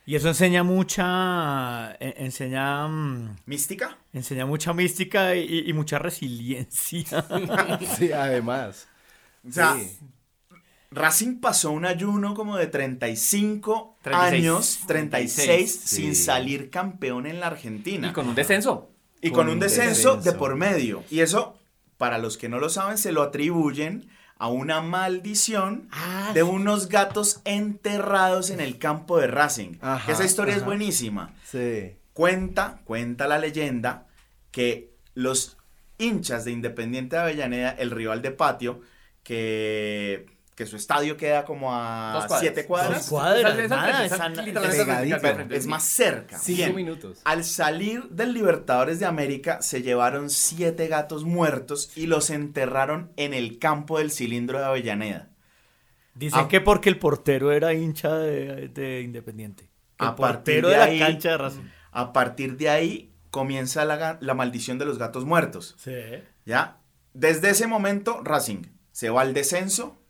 Y eso enseña mucha, enseña, mm, ¿Mística? enseña mucha mística y, y mucha resiliencia. [LAUGHS] Sí, además. O sea, Sí. Racing pasó un ayuno como de 35 36. años, 36, 36, sin sí. salir campeón en la Argentina. Y con un descenso. Y Con un descenso, descenso. de por medio. Y eso, para los que no lo saben, se lo atribuyen a una maldición Ah, de unos gatos enterrados en el campo de Racing. Ajá, esa historia es buenísima. Sí. Cuenta, cuenta la leyenda que los hinchas de Independiente de Avellaneda, el rival de patio, que, que su estadio queda como Dos a cuadras. siete cuadras, Dos cuadras, nada, esa- literalmente es más cerca. Cinco Bien. minutos. Al salir del Libertadores de América, se llevaron siete gatos muertos y los enterraron en el campo del cilindro de Avellaneda. Dicen Ah. que porque el portero era hincha de, de Independiente. Que A el partir portero de de, la ahí- cancha de Racing. A partir de ahí comienza la, ga- la maldición de los gatos muertos. Sí. ¿Ya? Desde ese momento, Racing se va al descenso,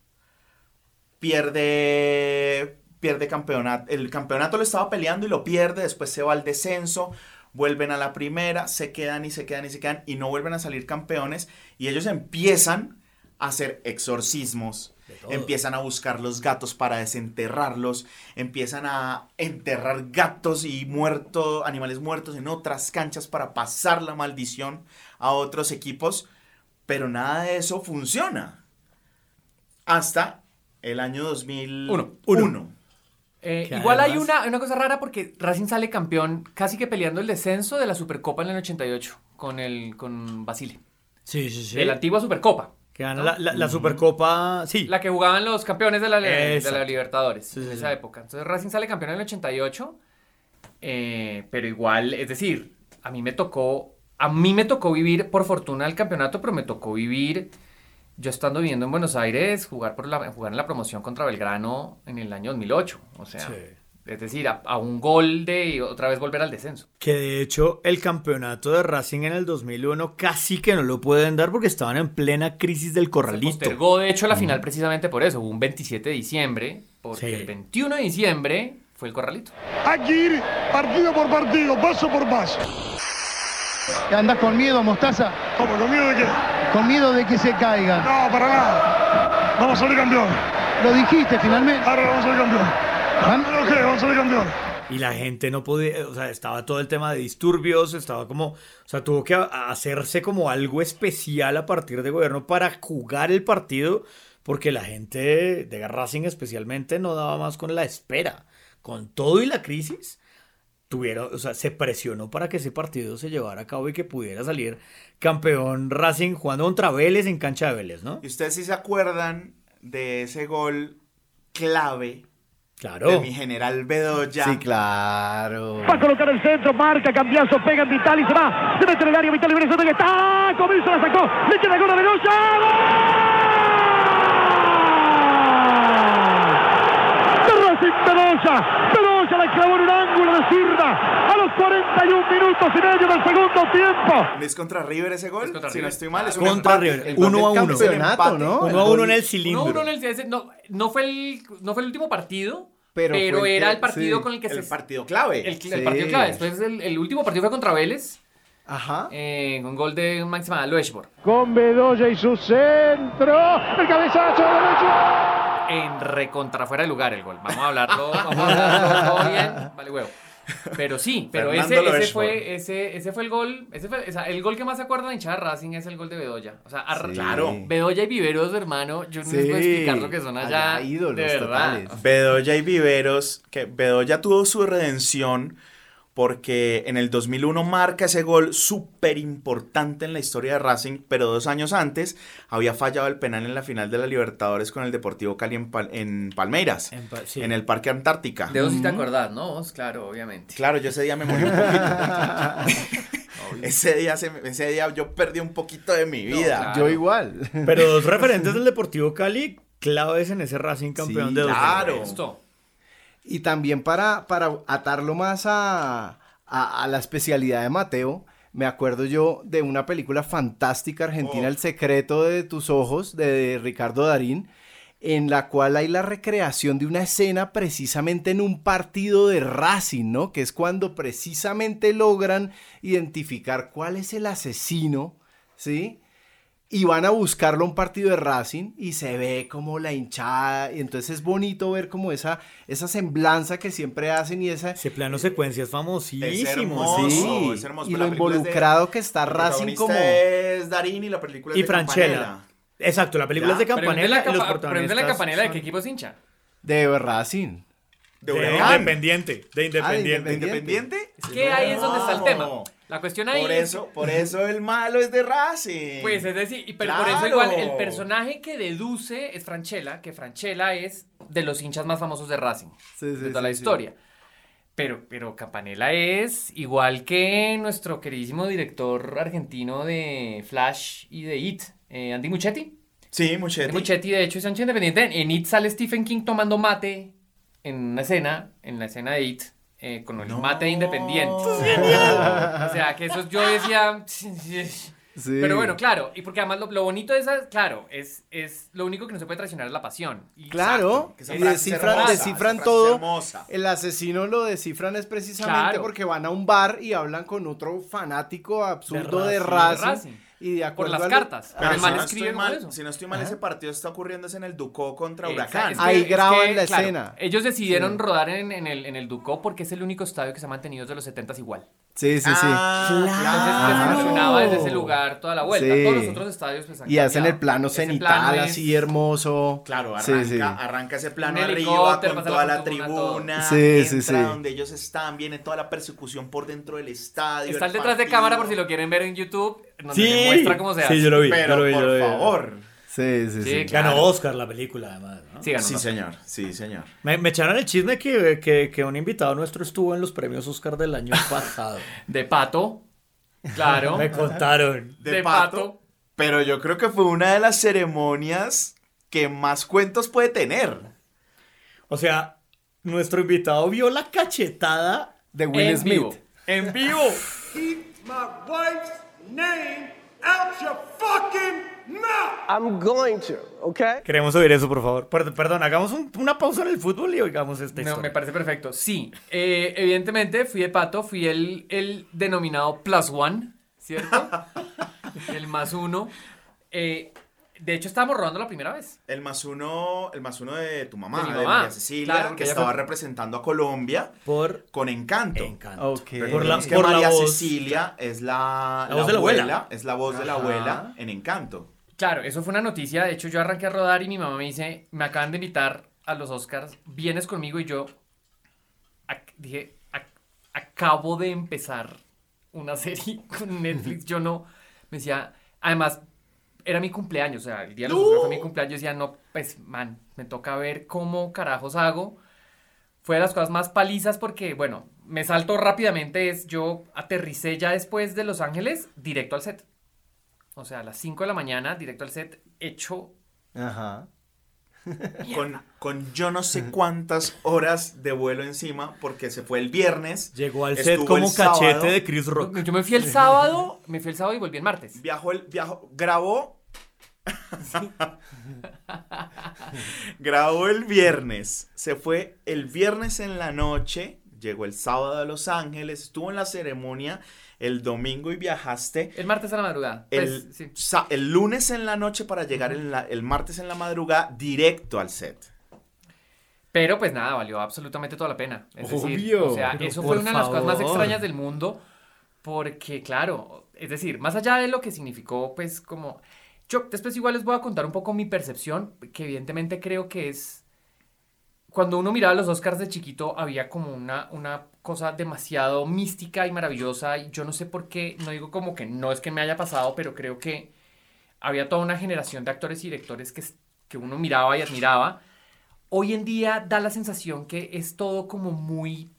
pierde, pierde campeonato. El campeonato lo estaba peleando y lo pierde, después se va al descenso, vuelven a la primera, se quedan y se quedan y se quedan y no vuelven a salir campeones y ellos empiezan a hacer exorcismos. Empiezan a buscar los gatos para desenterrarlos, empiezan a enterrar gatos y muertos, animales muertos en otras canchas para pasar la maldición a otros equipos, pero nada de eso funciona. Hasta el año 2001. Uno. Eh, Que igual hay una, una cosa rara porque Racing sale campeón casi que peleando el descenso de la Supercopa en el 88 con el con Basile. Sí, sí, sí. De la antigua Supercopa. Que gana la, la- la Supercopa, sí. La que jugaban los campeones de la, de la. Libertadores Sí, en sí, esa sí. época. Entonces Racing sale campeón en el 88, eh, pero igual, es decir, a mí me tocó a mí me tocó vivir, por fortuna, el campeonato, pero me tocó vivir, yo estando viviendo en Buenos Aires, jugar, por la, jugar en la promoción contra Belgrano en el año 2008. O sea, Sí. es decir, a, a un gol de otra vez volver al descenso. Que de hecho el campeonato de Racing en el 2001 casi que no lo pueden dar porque estaban en plena crisis del Se corralito. postergó, de hecho, la final precisamente por eso. Hubo un 27 de diciembre, porque Sí. el 21 de diciembre fue el corralito. Hay que ir partido por partido, paso por paso. ¿Andás con miedo, Mostaza? ¿Cómo? ¿Con miedo de qué? Con miedo de que se caigan. No, para nada. Vamos a salir campeón. Lo dijiste finalmente. Ahora vamos a salir campeón. ¿Van? ¿Pero qué? Vamos a salir campeón. Y la gente no podía, o sea, estaba todo el tema de disturbios, estaba como, o sea, tuvo que hacerse como algo especial a partir de gobierno para jugar el partido, porque la gente de Racing especialmente no daba más con la espera. Con todo y la crisis, tuvieron, o sea, se presionó para que ese partido se llevara a cabo y que pudiera salir campeón Racing jugando contra Vélez en cancha de Vélez, ¿no? ¿Y ustedes sí se acuerdan de ese gol clave Claro. de mi general Bedoya? Sí, claro. Va a colocar el centro, marca, cambiazo, pega en Vital y se va. Se mete en el área, Vital libre, que está. Comienza, la sacó. Le queda gol a Bedoya. De Racing, Bedoya. Bedoya la clavó en un ángulo de zurda. A los 41 minutos y medio del segundo tiempo. ¿No ¿Es contra River ese gol? Es contra si no estoy mal, es un Contra empate. River. El a. ¿no? Uno El a gol- uno en el cilindro. uno en el- ese- no, no fue el, no fue el último partido, Pero el era que- el partido sí. con el que El se... partido clave. El, el Sí. partido clave. Después el, el último partido fue contra Vélez, Ajá. eh, con gol de máxima Loeshborg. Con Bedoya y su centro. El cabezazo derecho. En recontra fuera de lugar el gol. Vamos a hablarlo, vamos a hablarlo todo bien. Vale, huevo. Pero sí, pero ese, ese, fue, ese, ese fue el gol. Ese fue, o sea, el gol que más se acuerda de hinchada de Racing es el gol de Bedoya. O sea, Sí. Claro. Bedoya y Viveros, hermano, yo no les Sí. puedo explicar lo que son allá. Allá ídolos de verdad. totales. Bedoya y Viveros, que Bedoya tuvo su redención porque en el 2001 marca ese gol súper importante en la historia de Racing, pero dos años antes había fallado el penal en la final de la Libertadores con el Deportivo Cali en, Pal- en Palmeiras, En pa- sí. en el Parque Antártica. De eso sí te acordás, ¿no? Vos, Claro, obviamente. Claro, yo ese día me morí un poquito. [LAUGHS] ese, día, se me- ese día yo perdí un poquito de mi vida. claro. Yo igual. Pero dos [LAUGHS] referentes del Deportivo Cali claves en ese Racing campeón Sí, de dos claro. Y también para, para atarlo más a, a- a la especialidad de Mateo, me acuerdo yo de una película fantástica argentina, Oh. El secreto de tus ojos, de Ricardo Darín, en la cual hay la recreación de una escena precisamente en un partido de Racing, ¿no? Que es cuando precisamente logran identificar cuál es el asesino, ¿sí? Y van a buscarlo a un partido de Racing y se ve como la hinchada. Y entonces es bonito ver como esa, esa semblanza que siempre hacen y esa... Ese plano secuencia es famosísimo. Es hermoso. Sí, es hermoso, y lo la de- involucrado que está Racing como... es Darín y la película es Y de Franchella. Campanella. Exacto, la película Ya, es de Campanella la, y los la campanela de qué equipo es hincha. De Racing. De de. Independiente, de Independiente. Independiente. ¿Independiente? Es que ahí es donde está el tema. La cuestión ahí Por es- eso, por eso el malo es de Racing. Pues es decir, y pero por eso Claro. igual el personaje que deduce es Franchella, que Franchella es de los hinchas más famosos de Racing Sí, de sí, toda la sí, sí. historia. Pero, pero Campanella es igual que nuestro queridísimo director argentino de Flash y de It, eh, Andy Muchetti. Sí, Muchetti. Muchetti, de hecho, es hincha independiente. En It sale Stephen King tomando mate en una escena, en la escena de It, eh, con el mate de independiente. [LAUGHS] O sea, que eso yo decía... [LAUGHS] Sí. Pero bueno, claro, y porque además lo, lo bonito de esa, claro, es, es lo único que no se puede traicionar es la pasión. Y- Claro, que y descifran, hermosa, descifran todo. hermosa. El asesino lo descifran es precisamente Claro. porque van a un bar y hablan con otro fanático absurdo de De Racing. Racing. Y de Por las a lo- cartas. Pero si no, estoy mal, eso. si no estoy mal, ese partido está ocurriendo en el Ducó contra Huracán. es Ahí es graban la claro, escena. Ellos decidieron rodar en, en el, en el Ducó porque es el único estadio que se ha mantenido desde los 70 igual. Sí, sí, sí. Ah, Entonces claro. les funcionaba desde ese lugar toda la vuelta. Sí. Todos los otros estadios pues, han Y hacen el plano cenital plano es- así hermoso. Claro, arranca, sí. arranca ese plano arriba helicóptero, con toda la tribuna. Sí, entra sí, sí. donde ellos están, viene toda la persecución por dentro del estadio. Está el el detrás de cámara por si lo quieren ver en YouTube, donde Sí, se muestra cómo se hace. sí, yo lo vi. Pero yo lo vi, yo por lo vi. favor. Sí, sí, Sí, sí. claro. Ganó Oscar la película, además. ¿no? Sí, ganó, Sí, señor. Sí, señor. Me, me echaron el chisme que, que, que un invitado nuestro estuvo en los premios Oscar del año [LAUGHS] pasado. De Pato. Claro. Me contaron. de, De pato, pato. Pero yo creo que fue una de las ceremonias que más cuentos puede tener. O sea, nuestro invitado vio la cachetada De Will en Smith. vivo. En vivo. [LAUGHS] I'm going to, okay? Queremos oír eso, por favor. Perdón, perdón, hagamos un- una pausa en el fútbol y oigamos esta No, historia. me parece perfecto. Sí, eh, evidentemente fui de pato, fui el, el denominado plus one, ¿cierto? [LAUGHS] el más uno. Eh, de hecho, estábamos rodando la primera vez. El más uno, el más uno de tu mamá, De de, mi mamá. María Cecilia, Claro, que estaba fue- representando a Colombia Por con encanto. Por la- Recordemos que por la María voz. Cecilia es la, La voz de la abuela. es la voz de la abuela en encanto. Claro, eso fue una noticia. De hecho, yo arranqué a rodar y mi mamá me dice, me acaban de invitar a los Oscars, vienes conmigo y yo ac- dije, "Ac- acabo de empezar una [LAUGHS] serie con Netflix. Yo no, me decía, además, era mi cumpleaños, o sea, el día de los Oscars fue mi cumpleaños. Yo decía, no, pues, man, me toca ver cómo carajos hago. Fue de las cosas más palizas porque, bueno, me salto rápidamente. Es yo aterricé ya después de Los Ángeles directo al set. O sea, a las 5 de la mañana, directo al set, hecho. Ajá. [LAUGHS] Con, con yo no sé cuántas horas de vuelo encima, porque se fue el viernes. Llegó al set como el sábado, cachete de Chris Rock. Yo me fui el [LAUGHS] sábado, me fui el sábado y volví el martes. Viajó el, viajó, grabó. [LAUGHS] grabó el viernes. Se fue el viernes en la noche. Llegó el sábado a Los Ángeles. Estuvo en la ceremonia el domingo y viajaste. El martes a la madrugada. Pues, El, sí. el lunes en la noche para llegar en la- el martes en la madrugada directo al set. Pero pues nada, valió absolutamente toda la pena. Es decir, Obvio, o sea, eso fue una de las cosas más extrañas del mundo. Porque, claro, es decir, más allá de lo que significó, pues como... Yo después igual les voy a contar un poco mi percepción, que evidentemente creo que es... Cuando uno miraba los Oscars de chiquito, había como una, una cosa demasiado mística y maravillosa. Y yo no sé por qué, no digo como que no es que me haya pasado, pero creo que había toda una generación de actores y directores que, que uno miraba y admiraba. Hoy en día da la sensación que es todo como muy...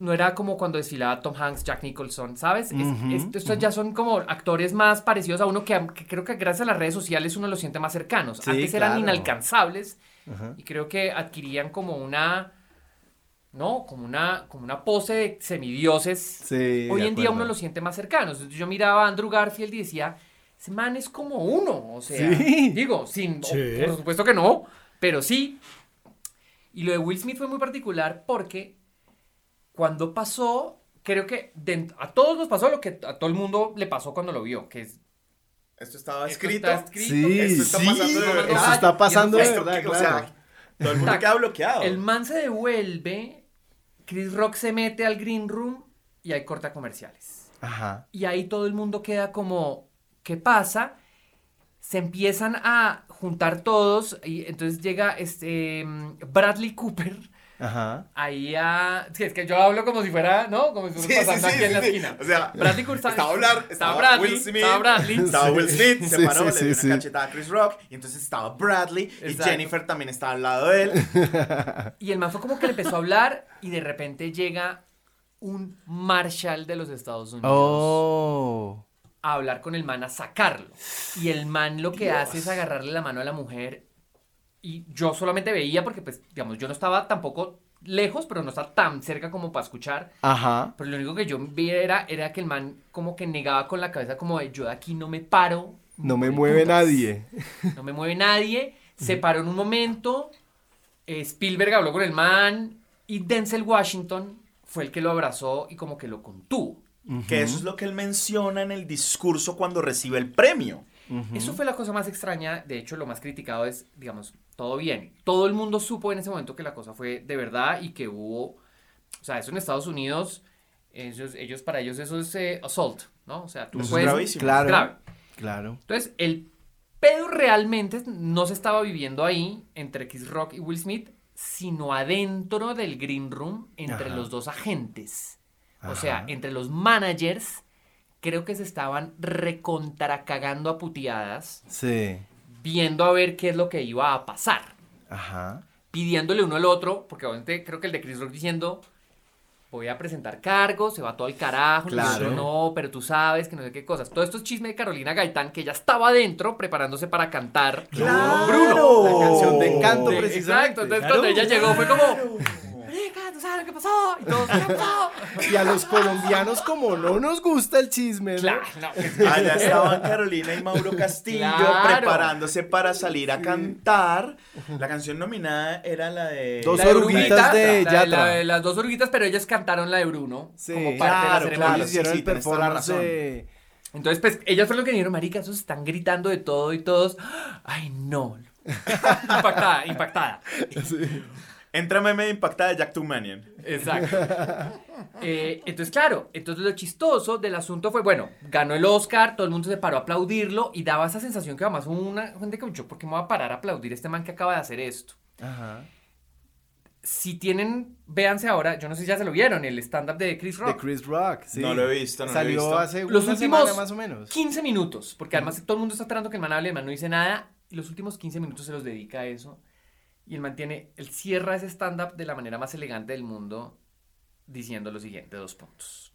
No era como cuando desfilaba Tom Hanks, Jack Nicholson, ¿sabes? Es- Ujú, es- estos ya son como actores más parecidos a uno que, que creo que gracias a las redes sociales uno los siente más cercanos. Sí, Antes eran claro. inalcanzables Ajá. y creo que adquirían como una... ¿No? Como una, como una pose de semidioses. Sí, Hoy de en día uno los siente más cercanos. Yo miraba a Andrew Garfield y decía, ese man es como uno. O sea, Sí. digo, sin, Sí. por supuesto que no, pero sí. Y lo de Will Smith fue muy particular porque cuando pasó, creo que a todos nos pasó lo que a todo el mundo le pasó cuando lo vio, que es Esto estaba esto escrito. está escrito, Sí, Esto está sí, pasando de verdad. Eso está pasando de verdad, que- o sea, todo el mundo queda bloqueado. El man se devuelve, Chris Rock se mete al green room y hay corta comerciales. Ajá. Y ahí todo el mundo queda como, ¿qué pasa? Se empiezan a juntar todos y entonces llega este mm, Bradley Cooper Ajá. ahí a... Sí, es que yo hablo como si fuera, ¿no? Como si fuera sí, pasando sí, aquí en la esquina. O sea, Bradley Cooper estaba a hablar, estaba Bradley, Will Smith, estaba Bradley. Estaba Will Smith, se paró, sí, le dio sí. una cachetada a Chris Rock, y entonces estaba Bradley, y. Jennifer también estaba al lado de él. Y el man fue como que le empezó a hablar y de repente llega un Marshall de los Estados Unidos Oh. a hablar con el man, a sacarlo. Y el man lo que hace es agarrarle la mano a la mujer y yo solamente veía porque, pues, digamos, yo no estaba tampoco lejos, pero no estaba tan cerca como para escuchar. Ajá. Pero lo único que yo vi era, era que el man como que negaba con la cabeza como de yo de aquí no me paro. No me mueve putas". nadie. No me mueve nadie. Se paró en un momento. eh, Spielberg habló con el man. Y Denzel Washington fue el que lo abrazó y como que lo contuvo. Que eso es lo que él menciona en el discurso cuando recibe el premio. Eso fue la cosa más extraña. De hecho, lo más criticado es, digamos, todo bien. Todo el mundo supo en ese momento que la cosa fue de verdad y que hubo. O sea, eso en Estados Unidos, ellos, ellos para ellos eso es eh, assault, ¿no? O sea, tú Eso es gravísimo. Claro. grave. Claro. Entonces, el pedo realmente no se estaba viviendo ahí entre Chris Rock y Will Smith, sino adentro del green room entre Ajá. los dos agentes. O sea, entre los managers, creo que se estaban recontracagando a puteadas, Sí. Viendo a ver qué es lo que iba a pasar. Ajá. Pidiéndole uno al otro, porque obviamente creo que el de Chris Rock diciendo, voy a presentar cargos, se va todo al carajo, Claro. no, pero tú sabes que no sé qué cosas. Todo esto es chisme de Carolina Gaitán, que ella estaba adentro preparándose para cantar ¡Claro! Bruno. La canción de encanto, De- precisamente. Exacto, entonces Claro. cuando ella llegó fue como, marica, ¿tú sabes lo que pasó? Y todos, ¿qué pasó? Y a los colombianos, como no nos gusta el chisme, ¿no? Claro, no, [LAUGHS] Allá estaban Carolina y Mauro Castillo Claro. preparándose para salir a cantar. La canción nominada era la de... Dos La de oruguitas Brunita, de la- Yatra. la de las dos oruguitas, pero ellas cantaron la de Bruno Sí, como parte de la claro, claro. hicieron sí, el performance de... Entonces, pues, ellas fueron lo que dijeron, marica, esos están gritando de todo y todos, [GASPS] ay, no. [LAUGHS] impactada, impactada. Entra meme impactada de Jack Tumanian. Exacto. Eh, entonces, claro, entonces lo chistoso del asunto fue, bueno, ganó el Oscar, todo el mundo se paró a aplaudirlo y daba esa sensación que además una gente que yo, ¿por qué me voy a parar a aplaudir a este man que acaba de hacer esto? Ajá. Si tienen, véanse ahora, yo no sé si ya se lo vieron, el stand-up de Chris Rock. De Chris Rock, sí. No lo he visto, no lo he Salió visto. hace Los una últimos semana más o menos. 15 minutos, porque además todo el mundo está esperando que el man hable, el man no dice nada, y los últimos 15 minutos se los dedica a eso. Y el man tiene, él cierra ese stand-up de la manera más elegante del mundo, diciendo lo siguiente, dos puntos.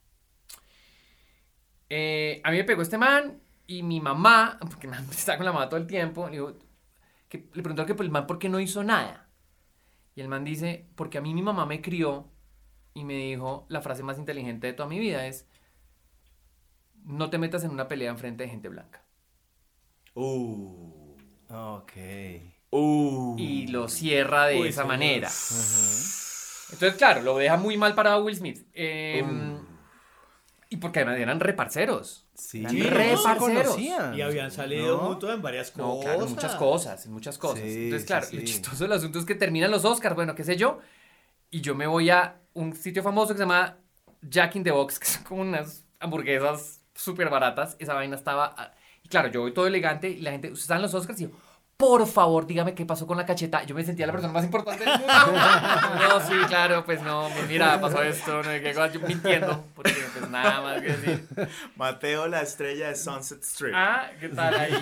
Eh, a mí me pegó este man, y mi mamá, [LAUGHS] porque está con la mamá todo el tiempo, le, digo, que, le preguntó que pues, el man por qué no hizo nada. Y el man dice, porque a mí mi mamá me crió y me dijo la frase más inteligente de toda mi vida es, no te metas en una pelea enfrente de gente blanca. Uh. Ok. Uh. Y lo cierra de Uy, esa manera. Entonces, claro, lo deja muy mal para Will Smith. Eh, Y porque además eran reparceros. Sí, Eran reparceros. Y habían salido No. mutuos en varias cosas. No, claro, muchas cosas, en muchas cosas. Sí, Entonces, claro, sí. lo chistoso del asunto es que terminan los Oscars, bueno, qué sé yo, y yo me voy a un sitio famoso que se llama Jack in the Box, [LAUGHS] que son como unas hamburguesas súper baratas. Esa vaina estaba... ah, Y claro, yo voy todo elegante y la gente, ustedes están los Oscars y yo, por favor, dígame qué pasó con la cacheta. Yo me sentía la persona más importante del mundo. [LAUGHS] No, sí, claro, pues no, mira, pasó esto, no qué cosa, yo mintiendo, porque pues nada más que decir. Mateo, la estrella de Sunset Strip. Ah, ¿qué tal ahí?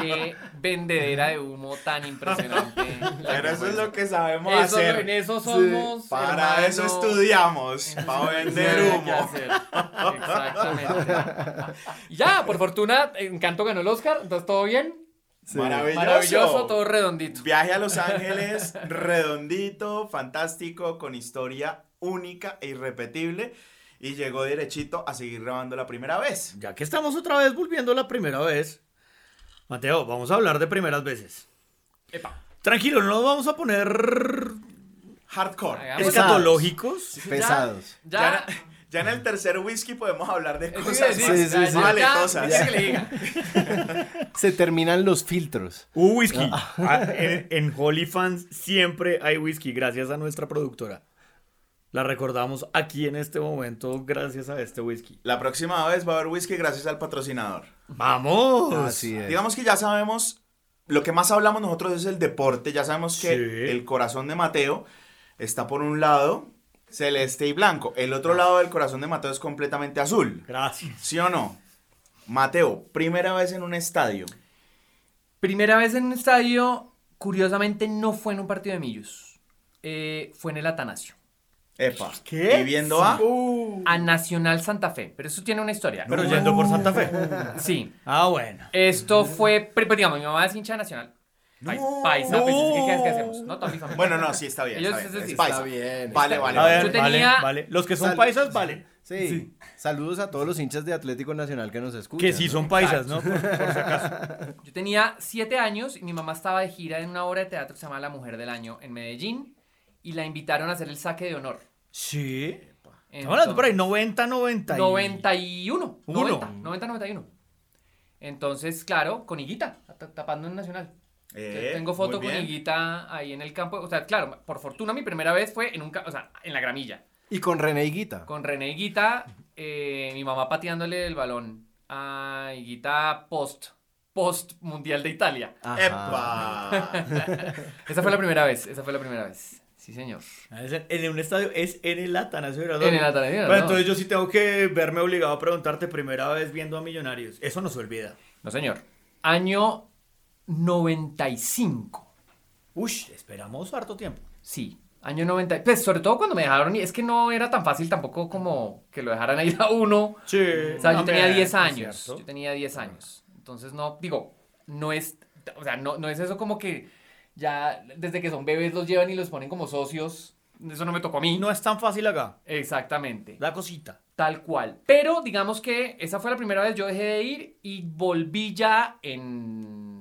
Qué vendedera de humo tan impresionante. Pero eso es lo que sabemos Eso, hacer. en eso somos. Para hermano. eso estudiamos, para vender humo. Exactamente. Ya, por fortuna, Encanto ganó el Oscar, entonces todo bien. Maravilloso. Maravilloso, todo redondito. Viaje a Los [LAUGHS] Ángeles, redondito, fantástico, con historia única e irrepetible. Y llegó derechito a seguir grabando la primera vez. Ya que estamos otra vez volviendo la primera vez. Mateo, vamos a hablar de primeras veces. Epa. Tranquilo, no nos vamos a poner Hardcore. Hagamos- escatológicos. Pesados. Ya, Ya. ya en el tercer whisky podemos hablar de cosas decir, más, sí, sí, más sí. ya, aletosas. ya, ¿qué le diga? [LAUGHS] Se terminan los filtros. Uh, whisky. Ah, en, en Holy Fans siempre hay whisky, gracias a nuestra productora. La recordamos aquí en este momento gracias a este whisky. La próxima vez va a haber whisky gracias al patrocinador. ¡Vamos! Así es. Digamos que ya sabemos, lo que más hablamos nosotros es el deporte. Ya sabemos que Sí. el corazón de Mateo está por un lado celeste y blanco. El otro lado del corazón de Mateo es completamente azul. Gracias. ¿Sí o no? Mateo, primera vez en un estadio. Primera vez en un estadio, curiosamente no fue en un partido de Millos. Eh, fue en el Atanasio. Epa. ¿Qué? Y viendo a... A Nacional Santa Fe. Pero eso tiene una historia. Pero yendo por Santa Fe. Sí. Ah, bueno. Esto fue, pero, pues, digamos, mi mamá es hincha de Nacional. Paisa, paisa, pues, ¿qué quieres que hacemos? No. Bueno, no, sí, está bien. Ellos, está bien, eso sí, es paisa. está bien, Vale, vale. A ver, Yo tenía- vale, vale. Los que son Sal- paisas, vale. Sí. Saludos a todos los hinchas de Atlético Nacional que nos escuchan. Que sí son paisas, ¿no? Por, por si acaso. Yo tenía siete años y mi mamá estaba de gira en una obra de teatro que se llama La Mujer del Año en Medellín y la invitaron a hacer el saque de honor. Sí. Estamos hablando por ahí, 90, 90. y- 91. Uno. 90, 90, 91. Entonces, claro, con Higuita, ta- tapando en Nacional. Eh, Tengo foto con. Higuita ahí en el campo. O sea, claro, por fortuna mi primera vez fue en un o sea, en la gramilla. Y con René Higuita. Con René Higuita, eh, mi mamá pateándole el balón a Higuita post, post Mundial de Italia. Ajá. ¡Epa! [LAUGHS] Esa fue la primera vez, esa fue la primera vez. Sí, señor. Ah, en- un estadio es en el Atanasio Girardot. En el Atanasio Girardot. Entonces yo sí tengo que verme obligado a preguntarte primera vez viendo a Millonarios. Eso no se olvida. No, señor. Año 95. Uy, esperamos harto tiempo. Sí. Año 90. Pues sobre todo cuando me dejaron, y es que no era tan fácil tampoco como que lo dejaran ir a uno. Sí. O sea, yo tenía 10 es años. cierto. Yo tenía 10 años. Entonces, no, digo, no es, o sea, no, no es eso como que ya desde que son bebés los llevan y los ponen como socios. Eso no me tocó a mí. No es tan fácil acá. Exactamente. La cosita. Tal cual. Pero digamos que esa fue la primera vez yo dejé de ir y volví ya en...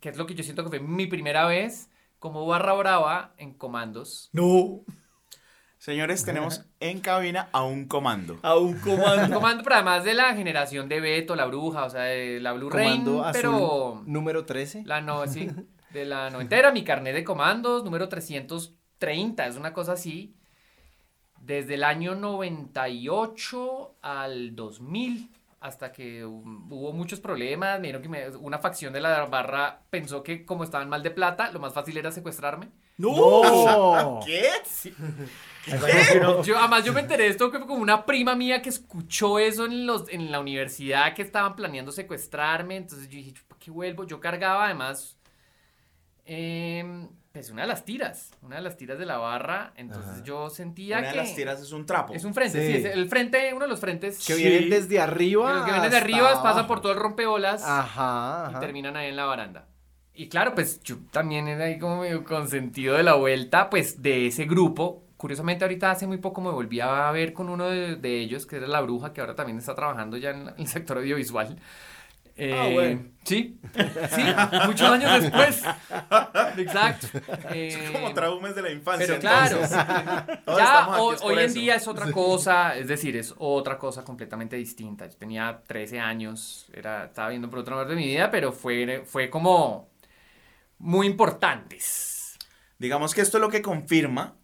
que es lo que yo siento que fue mi primera vez como barra brava en comandos. No. Señores, [LAUGHS] tenemos en cabina a un comando. A un Un comando. comando, pero además de la generación de Beto, la bruja, o sea, de la Blue Rain, Comando azul pero... número 13. La no, sí, [LAUGHS] de la noventera, mi carnet de comandos, número 330, es una cosa así. Desde el año 98 al 2000, hasta que hubo muchos problemas, me dijeron que me- una facción de la barra pensó que como estaban mal de plata, lo más fácil era secuestrarme. ¡No! [LAUGHS] ¿Qué? Yo, además yo me enteré de esto que fue como una prima mía que escuchó eso en, los, en la universidad que estaban planeando secuestrarme. Entonces yo dije, ¿para qué vuelvo? Yo cargaba además, em, pues una de las tiras, una de las tiras de la barra. Entonces yo sentía Una de que... las tiras es un trapo. Es un frente, sí. Sí. es el frente, uno de los frentes Que Sí. vienen desde arriba. los que vienen de hasta arriba, pasan abajo. por todo el rompeolas Ajá, y ajá. terminan ahí en la baranda. Y claro, pues yo también era ahí como medio consentido de la vuelta, pues de ese grupo. Curiosamente ahorita hace muy poco me volví a ver con uno de, de ellos, que era la bruja, que ahora también está trabajando ya en el sector audiovisual. Eh, Ah, bueno. Sí, sí, muchos años después. Exacto. Eh, Como traumas de la infancia. pero claro, ya hoy, es hoy en día es otra cosa, es decir, es otra cosa completamente distinta. Yo tenía 13 años, era, estaba viendo por otra parte de mi vida, pero fue, fue como muy importantes. Digamos que esto lo que confirma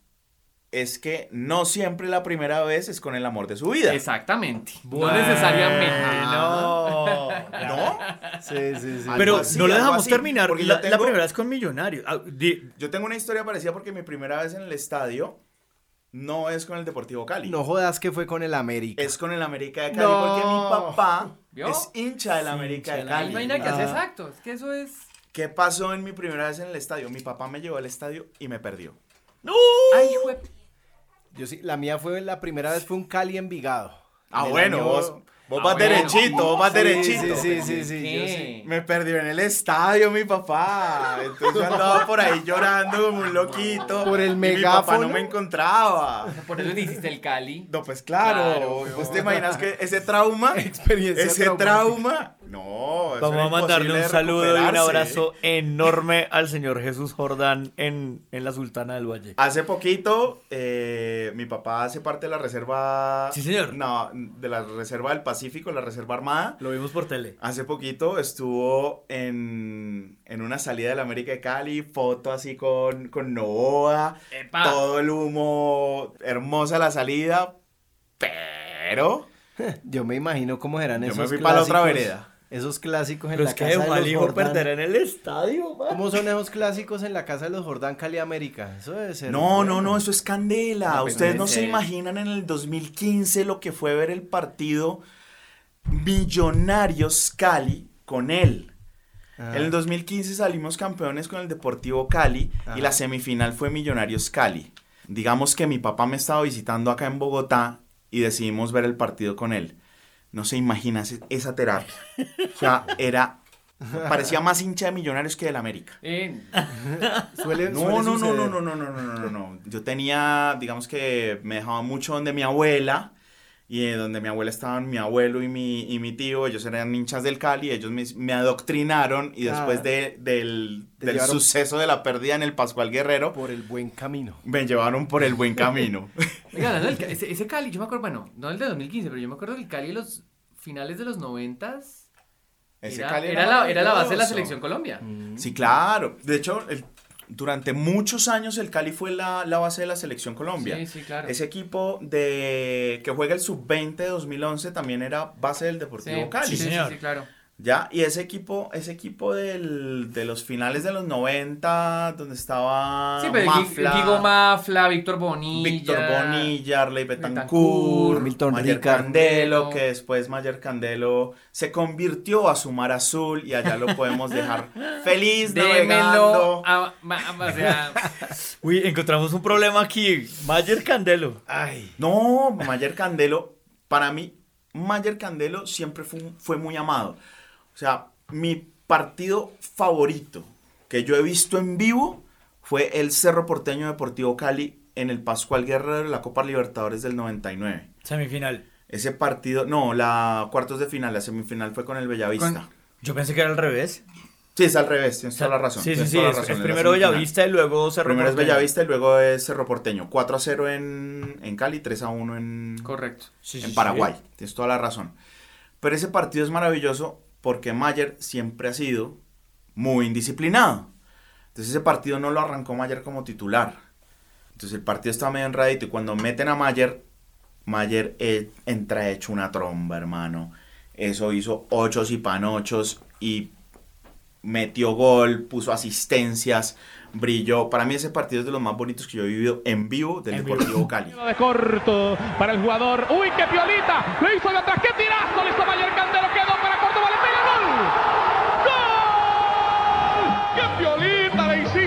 es que no siempre la primera vez es con el amor de su vida. Exactamente. no necesariamente. No. ¿No? [LAUGHS] Sí, sí, sí. Pero así, no le dejamos así, terminar porque la, yo tengo- la primera vez con Millonarios. Ah, di- Yo tengo una historia parecida porque mi primera vez en el estadio no es con el Deportivo Cali. No jodas que fue con el América. Es con el América de Cali No. porque mi papá ¿Vio? es hincha del América de hincha Cali. no nada que hacer, Ah. exacto. Es que eso es. ¿Qué pasó en mi primera vez en el estadio? Mi papá me llevó al estadio y me perdió. ¡No! Ay, jue- Yo sí, la mía fue, la primera vez fue un Cali Envigado. Ah, En bueno, año- vos, vos Ah, vas bueno. derechito, vos vas Sí, derechito. Sí, sí, sí, sí, yo sí. Me perdió en el estadio mi papá. Entonces yo andaba por ahí llorando como un loquito. Por el y Mi papá megáfono. no me encontraba. Por eso te hiciste el Cali. No, pues claro. Claro, ¿Vos te imaginas que ese trauma? [LAUGHS] Experiencia ese traumática. trauma. No, eso Vamos a mandarle un saludo y un abrazo enorme al señor Jesús Jordán en, en la Sultana del Valle. Hace poquito, eh, mi papá hace parte de la reserva. Sí, señor. No, de la reserva del Pacífico, la reserva armada. Lo vimos por tele. Hace poquito estuvo en, en una salida de la América de Cali, foto así con, con Novoa, Epa. todo el humo, hermosa la salida, pero [LAUGHS] Yo me imagino cómo eran Yo me esos fui pa' la otra vereda. Esos clásicos en Pero la es que casa de los hijo Jordán. perder en el estadio, man. ¿Cómo son esos clásicos en la casa de los Jordán Cali América? Eso debe ser. no, bueno. no, no, eso es candela. No, pues, Ustedes no se serio. imaginan en el 2015 lo que fue ver el partido Millonarios Cali con él. Ah. En el 2015 salimos campeones con el Deportivo Cali Ajá. y la semifinal fue Millonarios Cali. Digamos que mi papá me estaba visitando acá en Bogotá y decidimos ver el partido con él. No se imagina esa terapia. O sea, era... Parecía más hincha de Millonarios que del América. Eh, [LAUGHS] Suele, No, suele no, no, no, no, no, no, no, no, no. Yo tenía, digamos que me dejaba mucho donde mi abuela y eh, donde mi abuela estaban mi abuelo y mi, y mi tío, ellos eran hinchas del Cali, ellos me, me adoctrinaron y después de, del, del llevaron- suceso de la pérdida en el Pascual Guerrero, Por el buen camino. me llevaron por el buen camino. [LAUGHS] Oiga, ese, ese Cali, yo me acuerdo, bueno, no el de 2015, pero yo me acuerdo del Cali de los finales de los 90 Ese era, Cali era la, era la base de la selección Colombia. Sí, claro. De hecho, el- durante muchos años el Cali fue la, la base de la selección Colombia. Sí, sí, claro. Ese equipo de que juega el sub-20 de 2011 también era base del Sí, Deportivo Cali. sí, sí, señor. sí, claro. Ya, y ese equipo, ese equipo del, de los finales de los 90, donde estaba Sí, pero Mafla, Guigo Mafla, Víctor Bonilla. Víctor Bonilla, Arley Betancourt, Betancourt, Hamilton Mayer Ricard. Candelo, que después Mayer Candelo se convirtió a su mar azul y allá lo podemos dejar [LAUGHS] feliz navegando. a- ma- o sea, [LAUGHS] Uy, encontramos un problema aquí. Mayer Candelo. Ay. No, Mayer Candelo, para mí, Mayer Candelo siempre fue, fue muy amado. O sea, mi partido favorito que yo he visto en vivo fue el Cerro Porteño Deportivo Cali en el Pascual Guerrero de la Copa Libertadores del 99. Semifinal. Ese partido, no, la cuartos de final, la semifinal fue con el Bellavista. Con- Yo pensé que era al revés. Sí, es al revés, tienes toda la razón. Sí, sí, sí. Es, razón, es primero. Bellavista y luego Cerro Primero es Porteño. Bellavista y luego es Cerro Porteño. 4 a 0 en, en Cali, 3 a 1 en, correcto. Sí, sí, en sí. Paraguay. Tienes toda la razón. Pero ese partido es maravilloso porque Mayer siempre ha sido muy indisciplinado. Entonces ese partido no lo arrancó Mayer como titular. Entonces el partido está medio enredadito y cuando meten a Mayer, Mayer eh, entra hecho una tromba, hermano. Eso hizo ochos y panochos y metió gol, puso asistencias, brilló. Para mí ese partido es de los más bonitos que yo he vivido en vivo del En vivo. Deportivo [LAUGHS] Cali. de corto para el jugador. ¡Uy, qué piolita! Lo hizo de atrás. ¡Qué tirazo! Le hizo Mayer Candelo.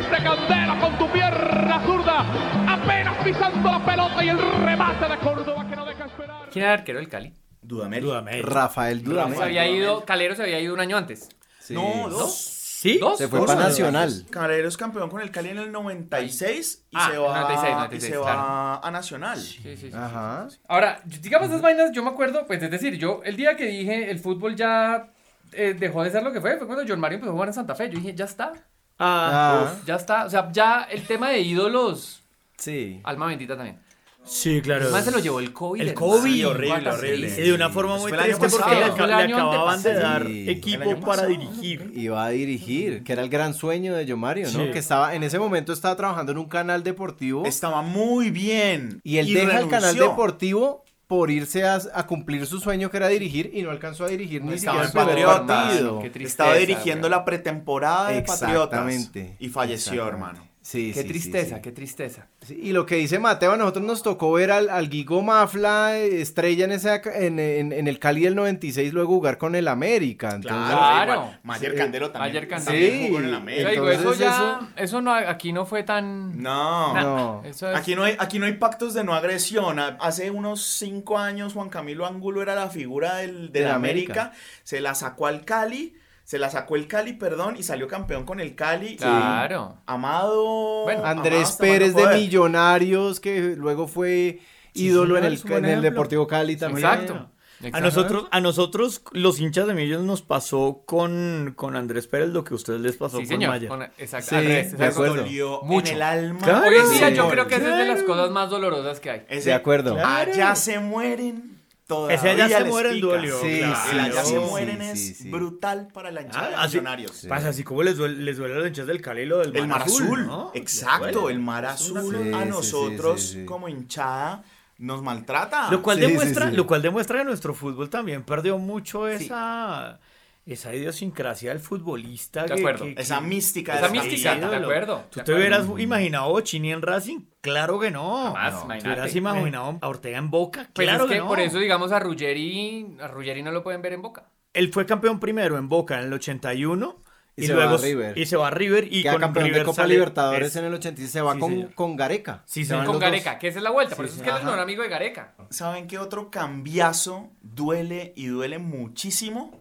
Hiciste, Candelo, con tu pierna zurda! Apenas pisando la pelota y el remate de Córdoba que no deja esperar. ¿Quién era el arquero del Cali? Dudamel. Dudamel. Rafael Dudamel. Se había ido, Calero se había ido un año antes. Sí. No, dos. ¿Sí? ¿Dos? Se fue para Nacional. Calero es campeón con el Cali en el 96 y Ah, se va, 96, y 96, se claro. va a Nacional. Sí, sí, sí. Ajá. Ahora, digamos esas vainas, yo me acuerdo, pues es decir, yo el día que dije el fútbol ya eh, dejó de ser lo que fue, fue cuando John Mario empezó a jugar en Santa Fe. Yo dije, ya está, Ah, Ah, ya está. O sea, ya el tema de ídolos, sí. alma bendita también. sí, claro. Además se lo llevó el COVID. El. COVID. Sí, horrible, horrible. Y de una forma muy triste porque le, acababan de dar Sí. Equipo para dirigir. Iba a dirigir, que era el gran sueño de Yo Mario, ¿no? Sí. Que estaba, en ese momento estaba trabajando en un canal deportivo Estaba muy bien. y él deja el canal deportivo por irse a, a cumplir su sueño que era dirigir y no alcanzó a dirigir ni Estaba siquiera Patriotas. partido. Qué tristeza, Estaba dirigiendo la pretemporada de Patriotas. Y falleció, hermano. Sí, Qué sí, tristeza, sí. qué tristeza. Sí, y lo que dice Mateo, a nosotros nos tocó ver al, al Guigo Mafla, eh, estrella en, esa, en, en- en el Cali del 96, luego jugar con el América. Entonces, Claro. igual. Mayer Sí. Candelo también. Mayer Candelo. también Sí. jugó en el América. digo, eso Entonces, ya, eso no, aquí no fue tan... No. No. Eso es- Aquí no, hay, aquí no hay pactos de no agresión. Hace unos cinco años Juan Camilo Angulo era la figura del, del De la América. América. Se la sacó al Cali. Se la sacó el Cali, perdón, y salió campeón con el Cali. Claro. Amado. Bueno, Andrés Pérez de. Millonarios, que luego fue ídolo señor, en, el, en el. Deportivo Cali también. Exacto. A nosotros, a nosotros, los hinchas de Millos, nos pasó con, con Andrés Pérez lo que a ustedes les pasó Sí, con. Con- exacto. Sí, de acuerdo. Dolió Mucho. en el alma. Claro. Hoy en día yo creo que esa es de las Claro. cosas más dolorosas que hay. Ese- De acuerdo. Allá se mueren. Todavía Ese allá se les mueren pica. dolió, Sí, Claro, sí, el allá sí, se mueren es brutal para la hinchada Ah, de así, millonarios. pasa así como les duele, les duele a los hinchas del Cali lo del El mar azul, exacto, el mar azul a nosotros como hinchada nos maltrata. Lo cual demuestra, lo cual demuestra que nuestro fútbol también perdió mucho esa, esa idiosincrasia del futbolista. De que- acuerdo. que- Esa que- mística Esa de la mística, de acuerdo. ¿Tú te hubieras imaginado a Bochini en Racing? Claro que no. Jamás, no. ¿Te hubieras imaginado a Ortega en Boca? Pues Claro es que no. por eso, digamos, a Ruggeri, a Ruggeri no lo pueden ver en Boca. Él fue campeón primero en Boca en el 81 Y y, se luego va a River. y se va a River y Queda con campeón River de Copa sale- Libertadores es- en el 86, se va Sí, con, con Gareca. Sí, Se van Con los dos. Gareca, que esa es la vuelta. Por Sí, eso es que él es mejor amigo de Gareca. ¿Saben qué otro cambiazo duele y duele muchísimo?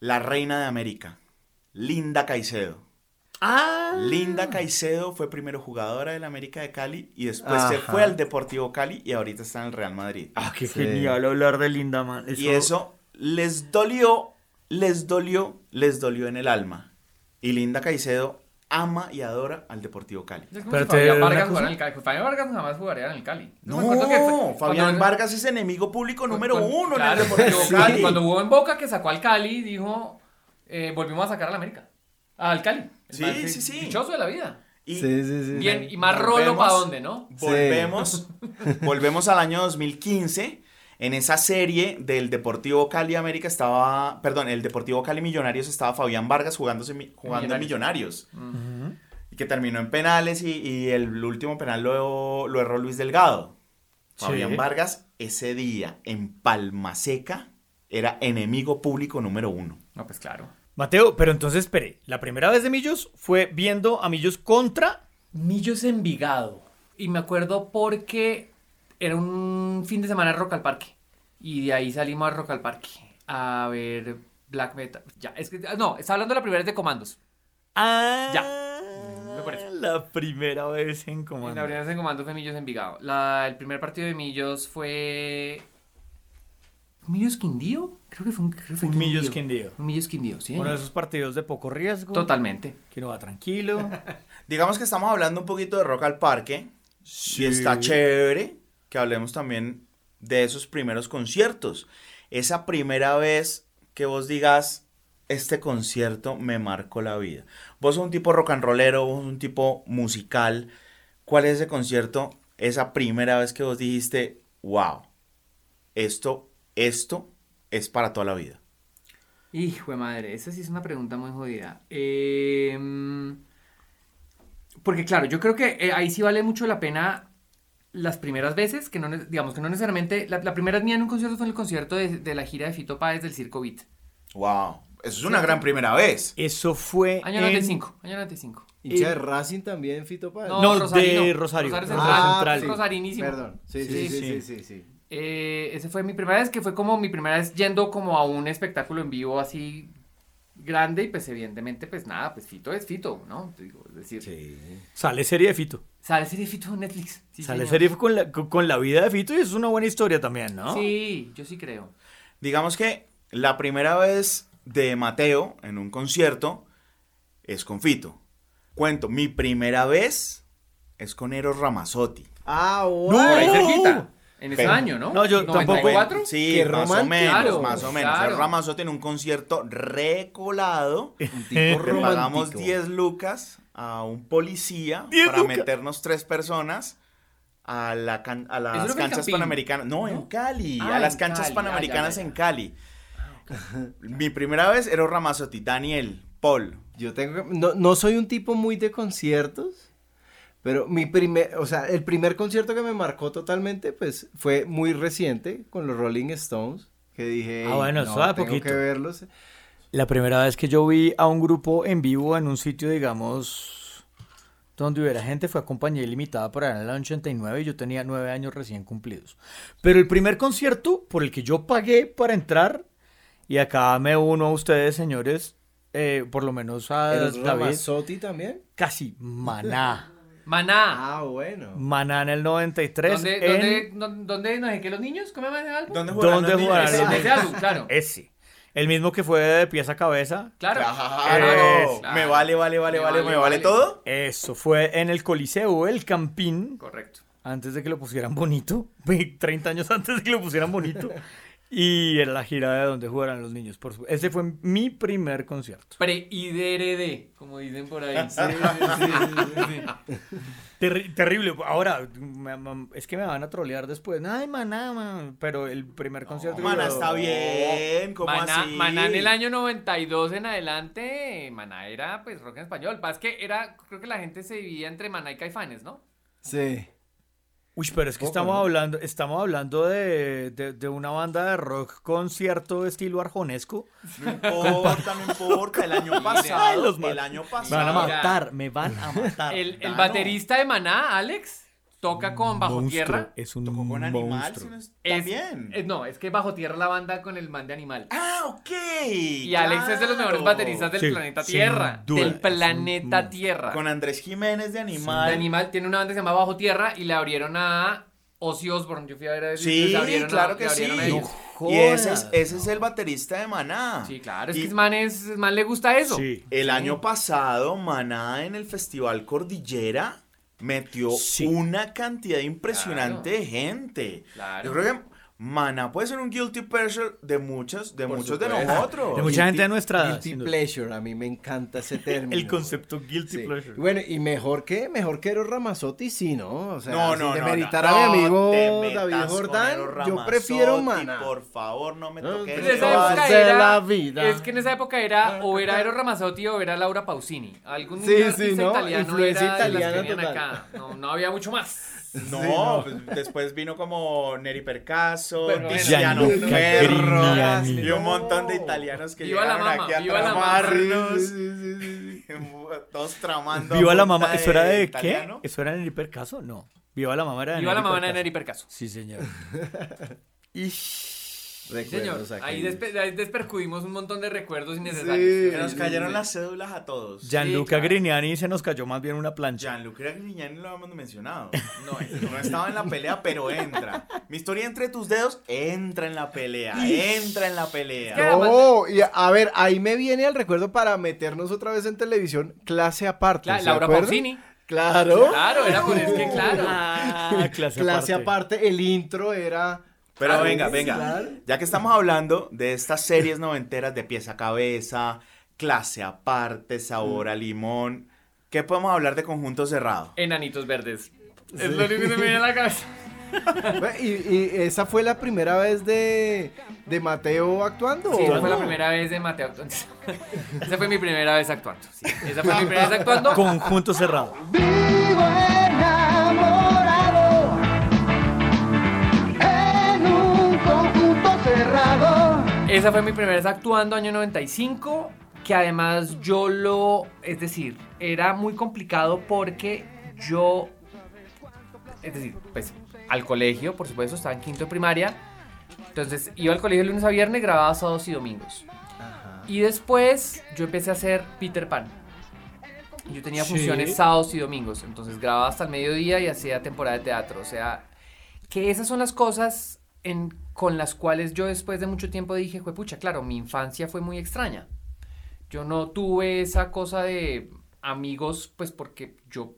La reina de América, Linda Caicedo. Ah. Linda Caicedo fue primero jugadora del América de Cali y después se fue al Deportivo Cali y ahorita está en el Real Madrid. Ah, qué Sí. genial hablar de Linda, man. Y eso les dolió, les dolió, les dolió en el alma. Y Linda Caicedo ama y adora al Deportivo Cali. Es como Pero si Fabián Vargas jugara en el Cali. Fabián Vargas jamás jugaría en el Cali. No, me acuerdo que fue- Fabián cuando- Vargas es enemigo público número cuando- uno claro, en el Deportivo Cali. [LAUGHS] Cuando jugó en Boca, que sacó al Cali, dijo, eh, volvimos a sacar al América. Al Cali. Sí, sí, sí. Dichoso de la vida. Y Sí, sí, sí. Bien, y más rolo Volvemos. para dónde, ¿no? volvemos, [LAUGHS] volvemos al año 2015 En esa serie del Deportivo Cali América estaba, perdón, el Deportivo Cali Millonarios estaba Fabián Vargas jugándose, jugando en Millonarios. Y que terminó en penales y, y el último penal lo, lo erró Luis Delgado. Sí. Fabián Vargas ese día en Palma Seca era enemigo público número uno. No, pues claro. Mateo, pero entonces espere, la primera vez de Millos fue viendo a Millos contra... Millos Envigado. Y me acuerdo porque era un fin de semana de Rock al Parque. Y de ahí salimos a Rock al Parque a ver Black Metal. Ya, es que, no, está hablando de la primera vez de Comandos. Ah, Ya. Me parece. La primera vez en La comando. primera vez en Comandos fue Millos Envigado. La, el primer partido de Millos fue... ¿Millos Quindío? Creo que fue un, creo que fue Un Millos Quindío. Un Millos Quindío, sí. Uno de esos partidos de poco riesgo. Totalmente. Que uno va tranquilo. [LAUGHS] Digamos que estamos hablando un poquito de Rock al Parque. Y está chévere que hablemos también de esos primeros conciertos. Esa primera vez que vos digas, este concierto me marcó la vida. Vos sos un tipo rock and rollero, vos sos un tipo musical. ¿Cuál es ese concierto? Esa primera vez que vos dijiste, wow, esto, esto es para toda la vida. Hijo de madre, esa sí es una pregunta muy jodida. Eh, porque claro, yo creo que eh, ahí sí vale mucho la pena las primeras veces, que no, digamos que no necesariamente, la, la primera mía en un concierto fue en el concierto de, de la gira de Fito Páez del Circo Beat. Wow, eso es una gran primera vez. Eso fue Año en- 95, año 95. Hincha de Racing también, Fito Páez. No, de Rosarino, Rosario. Rosario Rosario Central. Central. Sí. Rosarinísimo. Perdón. Sí, sí, sí, sí, sí, sí. Eh, ese fue mi primera vez, que fue como mi primera vez yendo como a un espectáculo en vivo así grande y pues evidentemente pues nada, pues Fito es Fito, ¿no? Digo, es decir, Sale serie de Fito. Sale serie de Fito en Netflix. Sí, Sale señor. serie con la, con, la vida de Fito y es una buena historia también, ¿no? Sí, yo sí creo. Digamos que la primera vez de Mateo en un concierto es con Fito. Cuento, mi primera vez es con Eros Ramazzotti. Ah, Por ahí wow. cerquita. En ese Pero- año, ¿no? No, yo tampoco. ¿94? Sí, Qué más o menos, Claro, más o menos. claro. En un concierto recolado. [LAUGHS] Un tipo Le pagamos romántico. 10 lucas a un policía 10 para lucas. meternos tres personas a, la can- a ¿Eso las canchas panamericanas. No, en. Cali. Ah, a las en canchas Cali, panamericanas ya, ya, ya. en Cali. Mi primera vez era Ramazzotti, Daniel, Paul. Yo tengo que- no, no soy un tipo muy de conciertos, pero mi primer, o sea, el primer concierto que me marcó totalmente, pues, fue muy reciente con los Rolling Stones, que dije, Ah, bueno, no, tengo poquito. que verlos. La primera vez que yo vi a un grupo en vivo en un sitio, digamos, donde hubiera gente fue a compañía ilimitada por allá en el año 89 y yo tenía nueve años recién cumplidos. Pero el primer concierto por el que yo pagué para entrar, y acá me uno a ustedes, señores, eh, por lo menos a ¿Eros David, también? casi Maná. Maná. Ah, bueno. Maná en el 93. ¿Dónde, en- dónde, dónde, dónde nos que los niños? ¿Cómo se llama ese álbum? ¿Dónde jugaron ¿Dónde los niños? jugaron Ese- los Ese álbum, claro. [LAUGHS] Ese. El mismo que fue de pies a cabeza. Claro. Claro. Claro. Me vale, vale, vale, Me vale, vale, me vale vale. todo. Eso fue en el Coliseo, el Campín. Correcto. antes de que lo pusieran bonito, [LAUGHS] 30 años antes de que lo pusieran bonito, [LAUGHS] y era la gira de donde jugaran los niños. Por su- Ese fue mi primer concierto. Pre-IDRD, como dicen por ahí. [LAUGHS] Terri- terrible. Ahora, me- me- es que me van a trolear después. Ay, maná, man. Pero el primer concierto... Mana, yo- está bien. ¿Cómo Maná, así? Maná en el año 92 en adelante, Maná era pues rock en español. Es que era, creo que la gente se dividía entre Maná y Caifanes, ¿no? Sí. Uy, pero es que estamos ¿no? hablando, estamos hablando de, de- de una banda de rock con cierto estilo arjonesco. No importa, no importa. El año [LAUGHS] pasado. el año Me van a pasado. Matar, me van a matar. El, baterista de Maná, Alex, toca con Bajo Monstruo, Tierra. Es un Tocó con animal. monstruo. si no es- También. es- no, es que Bajo Tierra la banda con el man de Animal. Ah, ok. Y Alex es de los mejores bateristas del Sí, planeta Tierra. duda, Del planeta un- Tierra. Con Andrés Jiménez de Animal. De Animal tiene una banda que se llama Bajo Tierra y le abrieron a Ozzy Osbourne. Yo fui a ver a Sí, les abrieron a- claro le que sí. abrieron a ellos. y ese es, ese es el baterista de Maná. Sí, claro, es Y que man, es, man le gusta eso. Sí. El año pasado, Maná en el Festival Cordillera metió Sí. una cantidad impresionante Claro. de gente. Claro. Yo creo que Maná puede ser un guilty pleasure de muchos, de Por muchos de supuesto. nosotros. [LAUGHS] De mucha gente de nuestra edad, Guilty pleasure, a mí me encanta ese [LAUGHS] término. El concepto guilty Sí. pleasure. Bueno, y mejor que mejor que Eros Ramazzotti, sí, ¿no? O sea, No, no, sin no, demeritar no, a mi amigo David Jordán, yo prefiero Mana. Por favor, no me No, toques. En esa época de era, la vida. Es que en esa época era o era Eros Ramazzotti o era Laura Pausini. Algún Sí, sí, ¿no? italiano Influencia era de las que italiana acá. No, no había mucho más. [LAUGHS] No, pues, después vino como Neri Percaso, Tiziano Ferro y un montón de italianos que Viva la llegaron mama, aquí a viva la mama. tramarnos. Sí, sí, sí, sí. [LAUGHS] Todos tramando. ¿Viva la mamá? ¿Eso era de italiano. qué? ¿Eso era en el hipercaso? No. ¿Viva la mamá era de la Nelly mamá de Percaso. Neri Percaso. Sí, señor. [LAUGHS] Sí, señor. Recuerdos Ahí, despe- ahí despercudimos un montón de recuerdos innecesarios. Sí. Nos cayeron las cédulas a todos. Gianluca claro. Grignani se nos cayó más bien una plancha. Gianluca Grignani lo habíamos mencionado. No, no estaba en la pelea, pero entra. Mi historia entre tus dedos entra en la pelea. Entra en la pelea. No, y a- ver, ahí me viene el recuerdo para meternos otra vez en televisión, clase aparte. Cla- ¿se Laura? Pausini. Claro. Claro, era por es que claro. [LAUGHS] Ah, clase, Clase aparte. aparte, el intro era. Pero Claro, venga, venga. claro. Ya que estamos hablando de estas series noventeras de pieza a cabeza, clase aparte, sabor a limón, ¿qué podemos hablar de conjunto cerrado? Enanitos verdes. Es lo único que se me viene a la cabeza. [LAUGHS] Y, y esa fue la primera vez de, de Mateo actuando. Sí, ¿o esa fue la primera vez de Mateo actuando. [LAUGHS] esa fue mi primera vez actuando. sí. Esa fue mi primera vez actuando. Conjunto cerrado. [LAUGHS] Esa fue mi primera vez actuando, año 95, que además yo lo, es decir, era muy complicado porque yo, es decir, pues al colegio, por supuesto, estaba en quinto de primaria, entonces iba al colegio lunes a viernes, grababa sábados y domingos. Y después yo empecé a hacer Peter Pan. Yo tenía Sí. funciones sábados y domingos, entonces grababa hasta el mediodía y hacía temporada de teatro. O sea, que esas son las cosas en, con las cuales yo después de mucho tiempo dije, pucha, claro, mi infancia fue muy extraña. Yo no tuve esa cosa de amigos, pues porque yo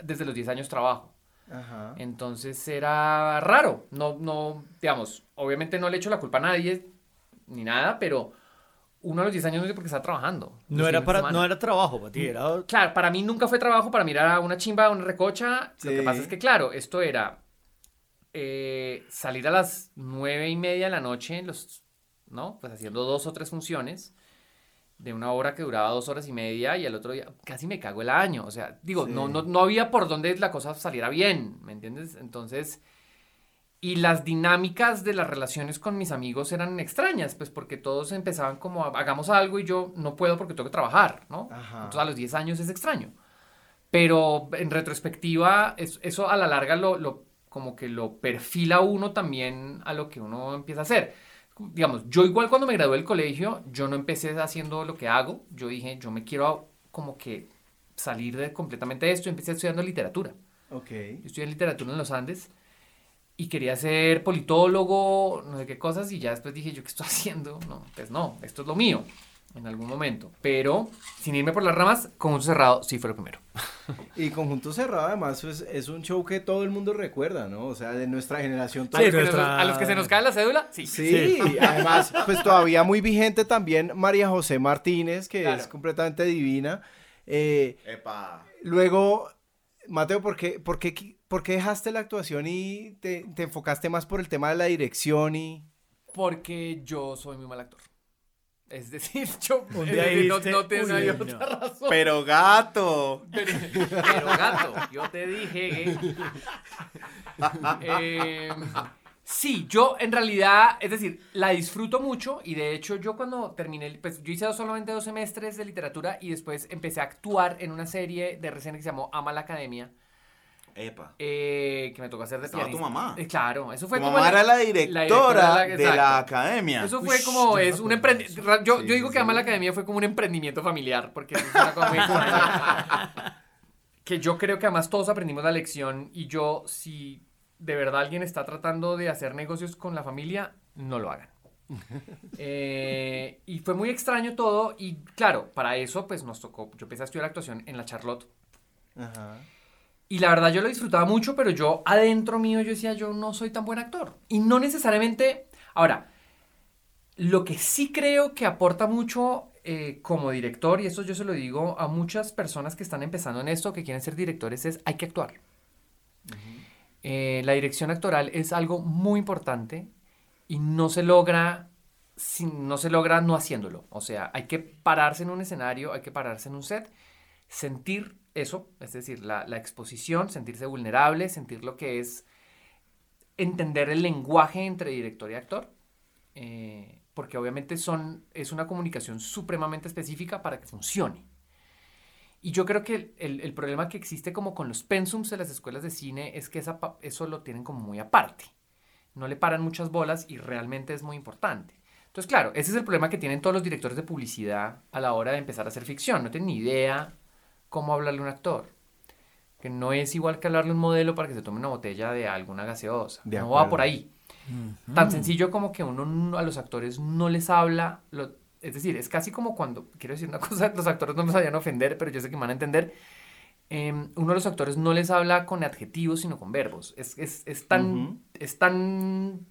desde los 10 años trabajo. Ajá. Entonces era raro. No, no, digamos, obviamente no le echo la culpa a nadie ni nada, pero uno a los 10 años no sé por qué está trabajando. No era, para, no era trabajo para ti, era... Claro, para mí nunca fue trabajo, para mí era una chimba, una recocha. Lo que Sí. pasa es que, claro, esto era eh, salir a las nueve y media de la noche, los, ¿no? Pues haciendo dos o tres funciones de una hora que duraba dos horas y media y al otro día casi me cago el año. O sea, digo, Sí. no, no, no había por donde la cosa saliera bien, ¿me entiendes? Entonces, y las dinámicas de las relaciones con mis amigos eran extrañas, pues porque todos empezaban como, hagamos algo y yo no puedo porque tengo que trabajar, ¿no? Ajá. Entonces a los 10 años es extraño. Pero en retrospectiva, es- eso a la larga lo, lo- como que lo perfila uno también a lo que uno empieza a hacer. Digamos, yo igual cuando me gradué del colegio, yo no empecé haciendo lo que hago. Yo dije, yo me quiero como que salir de completamente de esto. y Empecé estudiando literatura. Ok. Yo estudié literatura en los Andes y quería ser politólogo, no sé qué cosas, y ya después dije, ¿yo qué estoy [LAUGHS] haciendo? No, pues no, esto es lo mío en algún momento. Pero, sin irme por las ramas, con un cerrado sí fue lo primero. [LAUGHS] Y Conjunto Cerrado, además, pues, es un show que todo el mundo recuerda, ¿no? O sea, de nuestra generación. A, todo- los que nuestra- nos- a los que se nos cae la cédula, sí. Sí, además, pues todavía muy vigente también María José Martínez, que Claro. es completamente divina. Eh, Epa. luego, Mateo, ¿por qué, por, qué, qui- por qué dejaste la actuación y te, te enfocaste más por el tema de la dirección y... Porque yo soy muy mal actor. Es decir, [LAUGHS] yo Un día decir, no, no tengo "Uy, hay no". otra razón. Pero gato. [LAUGHS] Pero, pero, gato, yo te dije. Eh, [LAUGHS] sí, yo en realidad, es decir, la disfruto mucho y de hecho yo cuando terminé, pues yo hice solamente dos semestres de literatura y después empecé a actuar en una serie de recién que se llamó Ama la Academia, Epa. eh, que me tocó hacer de Estaba tu pianista. mamá. Eh, claro, eso fue Tu como mamá el- era la directora directora de exacto. la academia. Eso fue Ush, como, yo es un emprendimiento. Yo, Sí, yo digo sí, que Ama sí. la Academia fue como un emprendimiento familiar, porque es una cosa muy extraña. [LAUGHS] que yo creo que además todos aprendimos la lección y yo, si de verdad alguien está tratando de hacer negocios con la familia, no lo hagan. [LAUGHS] Eh, y fue muy extraño todo y claro, para eso pues nos tocó, yo empecé a estudiar actuación en la Charlotte Ajá. Y la verdad yo lo disfrutaba mucho, pero yo adentro mío yo decía, yo no soy tan buen actor. Y no necesariamente... Ahora, lo que sí creo que aporta mucho eh, como director, y eso yo se lo digo a muchas personas que están empezando en esto, que quieren ser directores, es hay que actuar. Eh, la dirección actoral es algo muy importante y no se logra si no se logra no haciéndolo. O sea, hay que pararse en un escenario, hay que pararse en un set, sentir eso, es decir, la, la exposición, sentirse vulnerable, sentir lo que es entender el lenguaje entre director y actor. Eh, porque obviamente son, es una comunicación supremamente específica para que funcione. Y yo creo que el, el problema que existe como con los pensums de las escuelas de cine es que esa, eso lo tienen como muy aparte. No le paran muchas bolas y realmente es muy importante. Entonces, claro, ese es el problema que tienen todos los directores de publicidad a la hora de empezar a hacer ficción. No tienen ni idea cómo hablarle a un actor. Que no es igual que hablarle a un modelo para que se tome una botella de alguna gaseosa. De no va por ahí. Tan sencillo como que uno no- a los actores no les habla, lo- es decir, es casi como cuando, quiero decir una [LAUGHS] cosa, los actores no me a ofender, pero yo sé que me van a entender, em, uno de los actores no les habla con adjetivos, sino con verbos. Es, es, es tan, Ujú. es tan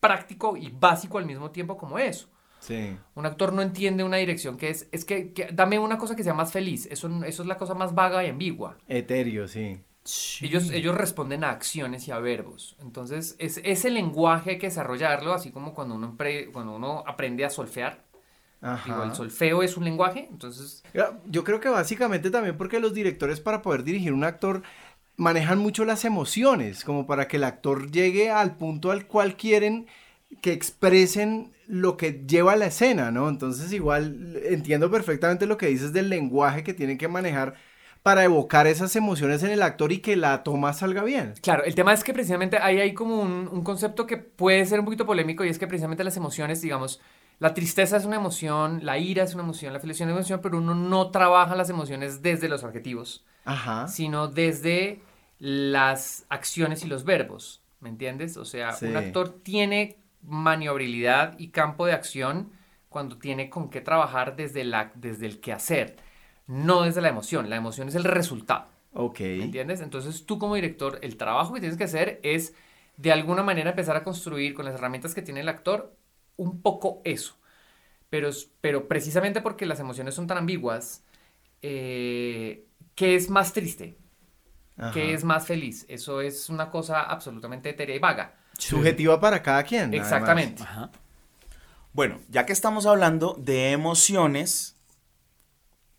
práctico y básico al mismo tiempo como eso. Sí. Un actor no entiende una dirección que es, es que, que dame una cosa que sea más feliz. Eso, eso es la cosa más vaga y ambigua. Etéreo, sí. Ellos, ellos responden a acciones y a verbos. Entonces, es ese lenguaje hay que desarrollarlo, así como cuando uno, empre- cuando uno aprende a solfear. Ajá. Digo, el solfeo es un lenguaje, entonces... Yo creo que básicamente también porque los directores para poder dirigir un actor manejan mucho las emociones, como para que el actor llegue al punto al cual quieren que expresen lo que lleva la escena, ¿no? Entonces igual entiendo perfectamente lo que dices del lenguaje que tienen que manejar para evocar esas emociones en el actor y que la toma salga bien. Claro, el tema es que precisamente ahí hay como un, un concepto que puede ser un poquito polémico y es que precisamente las emociones, digamos, la tristeza es una emoción, la ira es una emoción, la felicidad es una emoción, pero uno no trabaja las emociones desde los adjetivos, Ajá. sino desde las acciones y los verbos, ¿me entiendes? O sea, Sí. un actor tiene maniobrabilidad y campo de acción cuando tiene con qué trabajar desde, la, desde el quehacer, no desde la emoción. La emoción es el resultado. Ok. ¿Me entiendes? Entonces tú como director, el trabajo que tienes que hacer es de alguna manera empezar a construir con las herramientas que tiene el actor un poco eso. Pero, pero precisamente porque las emociones son tan ambiguas, eh, ¿qué es más triste? Ajá. ¿Qué es más feliz? Eso es una cosa absolutamente etérea y vaga. Subjetiva para cada quien. Exactamente. Bueno, ya que estamos hablando de emociones,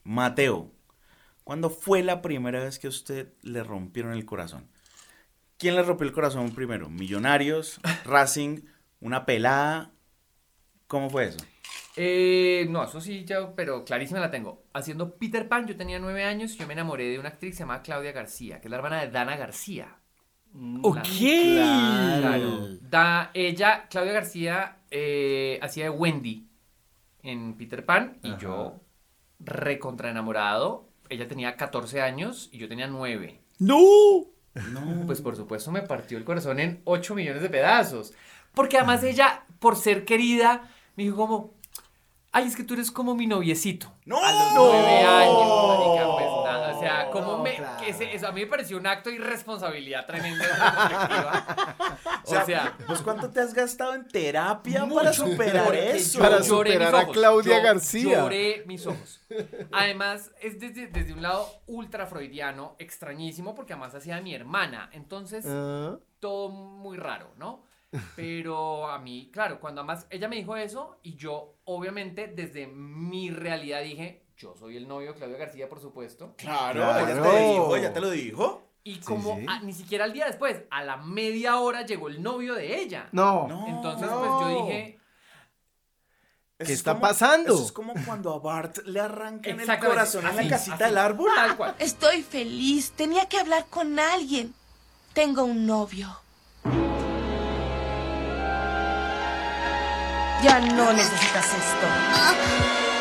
Mateo, ¿cuándo fue la primera vez que a usted le rompieron el corazón? ¿Quién le rompió el corazón primero? ¿Millonarios? [LAUGHS] ¿Racing? ¿Una pelada? ¿Cómo fue eso? Eh, no, eso sí, ya, pero clarísima la tengo. Haciendo Peter Pan, yo tenía nueve años y yo me enamoré de una actriz que se llama Claudia García, que es la hermana de Dana García. Ok. Claro. Da, ella, Claudia García, eh, hacía de Wendy en Peter Pan y yo recontra enamorado. Ella tenía 14 años y yo tenía 9. ¡No! No, pues por supuesto me partió el corazón en 8 millones de pedazos. Porque además ella, por ser querida, me dijo como, ay, es que tú eres como mi noviecito. ¡No! A los nueve años, marica, pues sea, como me, que ese- eso a mí me pareció un acto de irresponsabilidad tremenda. en retrospectiva. [LAUGHS] O sea, ¿vos cuánto te has gastado en terapia para superar eso? Para lloré mis superar a ojos. Claudia Yo García. Lloré mis ojos. Además, es desde, desde un lado ultra freudiano, extrañísimo, porque además hacía de mi hermana. Entonces, Ah. todo muy raro, ¿no? Pero a mí, claro, cuando además ella me dijo eso y yo, obviamente, desde mi realidad dije, yo soy el novio de Claudia García, por supuesto. Claro, Claro. ya te dijo, ya te lo dijo. Y como sí. a- ni siquiera al día después, a la media hora llegó el novio de ella. No. No. Entonces, pues yo dije, Eso ¿Qué es está como- pasando? Eso es como cuando a Bart le arrancan el corazón en la así, casita así, del árbol. tal cual. Estoy feliz. Tenía que hablar con alguien. Tengo un novio. Ya no necesitas esto.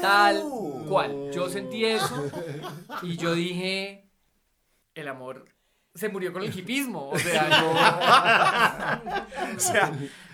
Tal cual. Yo sentí eso y yo dije, el amor se murió con el hipismo. O sea, yo... [LAUGHS] O sea,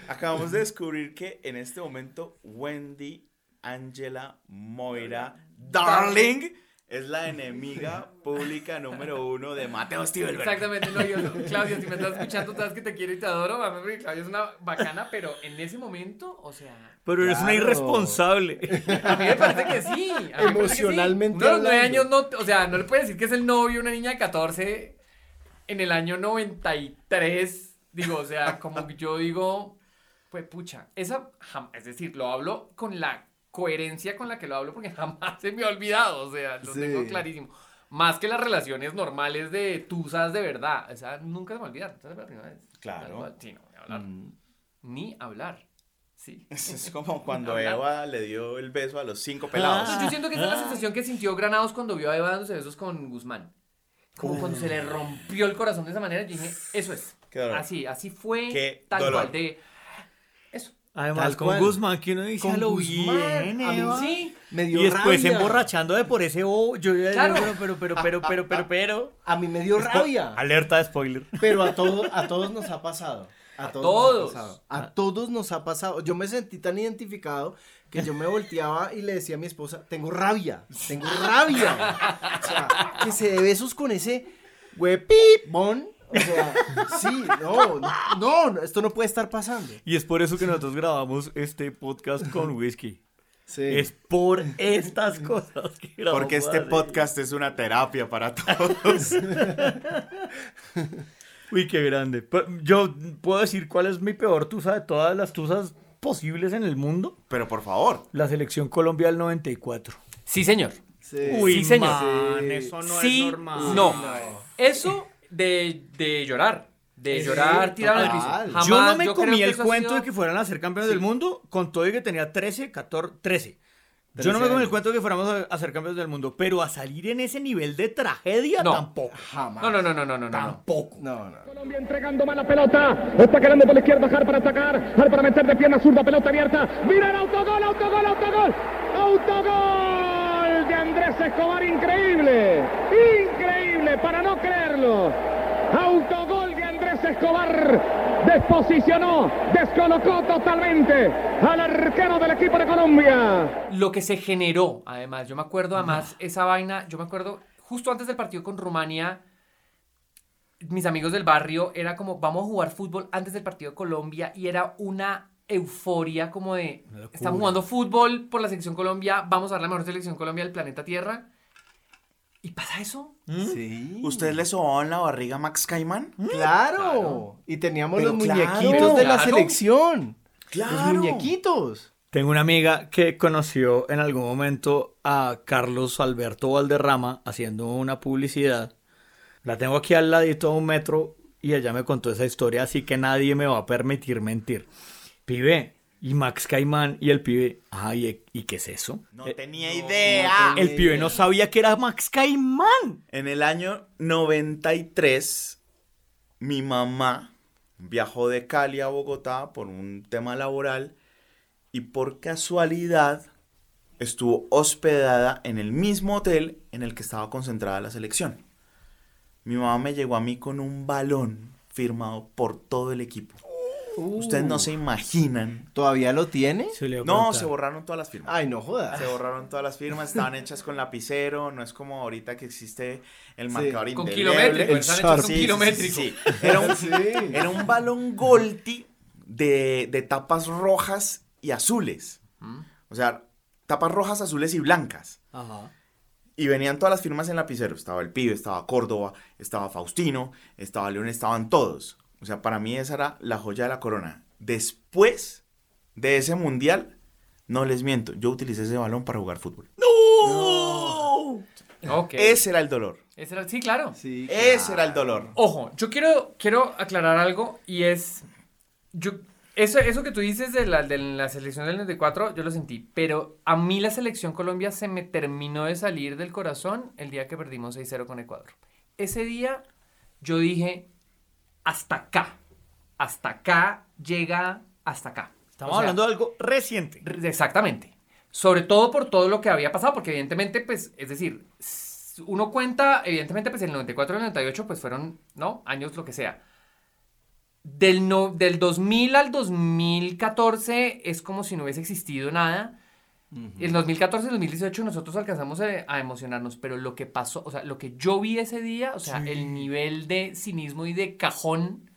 acabamos de descubrir que en este momento Wendy, Angela, Moira, Darling es la enemiga pública número uno de Mateo Stivelberg. Exactamente, no, yo, Claudio, si me estás escuchando, sabes que te quiero y te adoro, mami, Claudio es una bacana, pero en ese momento, o sea... Pero eres una irresponsable. A mí me parece que sí. parece que sí. Emocionalmente Uno de los nueve años, no, o sea, no le puede decir que es el novio de una niña de 14 en el año 93. Digo, o sea, como que yo digo, pues pucha, esa, es decir, lo hablo con la coherencia con la que lo hablo porque [LAUGHS] jamás se me ha olvidado, o sea, lo Sí. tengo clarísimo. Más que las relaciones normales de tusas de verdad, o sea, nunca se me olvidan. Esa es la primera vez. Claro. Sí, no, ni hablar. Mm. Ni hablar. Sí. [LAUGHS] Es como cuando. Eva le dio el beso a los cinco pelados. Yo siento que esa es la sensación que sintió Granados cuando vio a Eva dándose besos con Guzmán. Como cuando se le rompió el corazón de esa manera, yo dije, eso es. Qué dolor. Así, así fue Qué tal dolor. cual de. Además, con. Guzmán, que uno dice lo bien. Sí. Me dio Y después rabia. emborrachando de por ese oh, yo ya Claro. pero, pero, pero, pero, pero, pero, pero. A mí me dio rabia. Alerta de spoiler. Pero a, todo, a todos nos ha pasado. A, A todos. todos. nos ha pasado. A todos nos ha pasado. Yo me sentí tan identificado que yo me volteaba y le decía a mi esposa, tengo rabia, tengo rabia. O sea, que se dé besos con ese huepipón. O sea, sí, no, no, no, esto no puede estar pasando. Y es por eso que nosotros grabamos este podcast con whisky. Sí. Es por estas cosas que grabamos. Porque este así. podcast es una terapia para todos. [LAUGHS] Uy, qué grande. Yo puedo decir cuál es mi peor tusa de todas las tusas posibles en el mundo. Pero por favor. La selección Colombia del 94. Sí, señor. Sí. Uy, Sí, señor. man, Sí. eso no sí, es normal. no. Eso de, de llorar. De Sí, llorar tirado en el piso. Jamás, yo no me creo comí el cuento sido- de que fueran a ser campeones del mundo con todo y que tenía 13, 14, 13. Yo 13 no me comí el cuento de que fuéramos a, a ser campeones del mundo, pero a salir en ese nivel de tragedia No. tampoco. Jamás. No, no, no, no, no, no, no. Tampoco. No, no. Colombia entregando mala pelota. Está quedando por la izquierda Har para atacar. Har para meter de pierna zurda, pelota abierta. Mira el autogol, autogol, autogol. Autogol de Andrés Escobar, increíble. Increíble, para no creerlo. Autogol de Andrés Escobar. Desposicionó, descolocó totalmente al arquero del equipo de Colombia. lo que se generó, además, yo me acuerdo, además, esa vaina, yo me acuerdo, justo antes del partido con Rumania, mis amigos del barrio, era como, vamos a jugar fútbol antes del partido de Colombia, y era una euforia como de, estamos jugando fútbol por la selección Colombia, vamos a dar la mejor selección Colombia del planeta Tierra, y pasa eso. Sí. ¿Ustedes le sobaban la barriga a Max Caimán? Claro. Y teníamos Pero los claro. muñequitos de la Claro. selección. Los Claro. muñequitos. Tengo una amiga que conoció en algún momento a Carlos Alberto Valderrama haciendo una publicidad. La tengo aquí al ladito a un metro y ella me contó esa historia, así que nadie me va a permitir mentir. Pibe, y Max Caimán y el pibe, ay, ¿y qué es eso? No Eh, tenía idea. el pibe no sabía que era Max Caimán. En el año 93, mi mamá viajó de Cali a Bogotá por un tema laboral y por casualidad estuvo hospedada en el mismo hotel en el que estaba concentrada la selección. Mi mamá me llegó a mí con un balón firmado por todo el equipo. Ustedes no se imaginan. ¿Todavía lo tiene? Se le No, contar. se borraron todas las firmas. Ay, no jodas. Se borraron todas las firmas, estaban hechas con lapicero, no es como ahorita que existe el Sí. marcador Con kilométrico, El están hechas con kilométrico. sí, sí. Era, un, Sí. era un balón Golti de, de tapas rojas y azules. O sea, tapas rojas, azules y blancas. Ajá. Y venían todas las firmas en lapicero. Estaba el pibe, estaba Córdoba, estaba Faustino, estaba León, estaban todos. O sea, para mí esa era la joya de la corona. Después de ese mundial, no les miento, yo utilicé ese balón para jugar fútbol. Ok. Ese era el dolor. Ese era- sí, claro. Sí, Ese era el dolor. Ojo, yo quiero, quiero aclarar algo y es. Yo, eso, eso que tú dices de la, de la selección del 94, yo lo sentí. Pero a mí la selección Colombia se me terminó de salir del corazón el día que perdimos 6-0 con Ecuador. Ese día yo dije: hasta acá. Hasta acá llega hasta acá. Estamos O sea, hablando de algo reciente. Re- Exactamente. Sobre todo por todo lo que había pasado, porque evidentemente, pues, es decir, uno cuenta, evidentemente, pues el 94 y el 98, pues fueron, ¿no? Años, lo que sea. Del, no, del 2000 al 2014 es como si no hubiese existido nada. En 2014 y 2018 nosotros alcanzamos a, a emocionarnos, pero lo que pasó, o sea, lo que yo vi ese día, o sea, Sí. el nivel de cinismo y de cajón,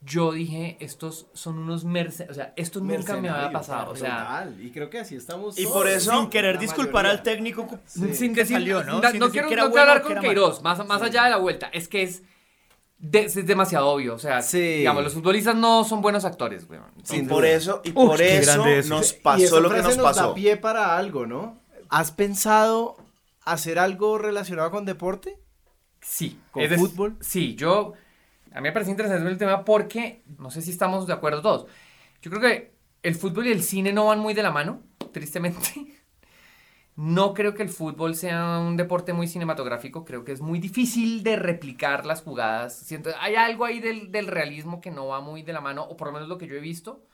yo dije, estos son unos mercenarios, o sea, esto nunca me había pasado, o sea, total, y creo que así estamos Y todos. por eso- Sin querer disculpar mayoría. al técnico cu- sin que decir, salió, ¿no? Sin no decir quiero, que era no bueno hablar con. Queiroz, más, más allá de la vuelta, es que es, de- es demasiado obvio, o sea, Sí. digamos, los futbolistas no son buenos actores, weón. Y por eso, y Uf, por eso nos Y pasó esa lo que nos pasó. da pie para algo, ¿no? ¿Has pensado hacer algo relacionado con deporte? Sí. ¿Con es fútbol? Sí, yo. A mí me parece interesante el tema porque no sé si estamos de acuerdo todos. Yo creo que el fútbol y el cine no van muy de la mano, tristemente. No creo que el fútbol sea un deporte muy cinematográfico. Creo que es muy difícil de replicar las jugadas. Siento, hay algo ahí del, del realismo que no va muy de la mano, o por lo menos lo que yo he visto.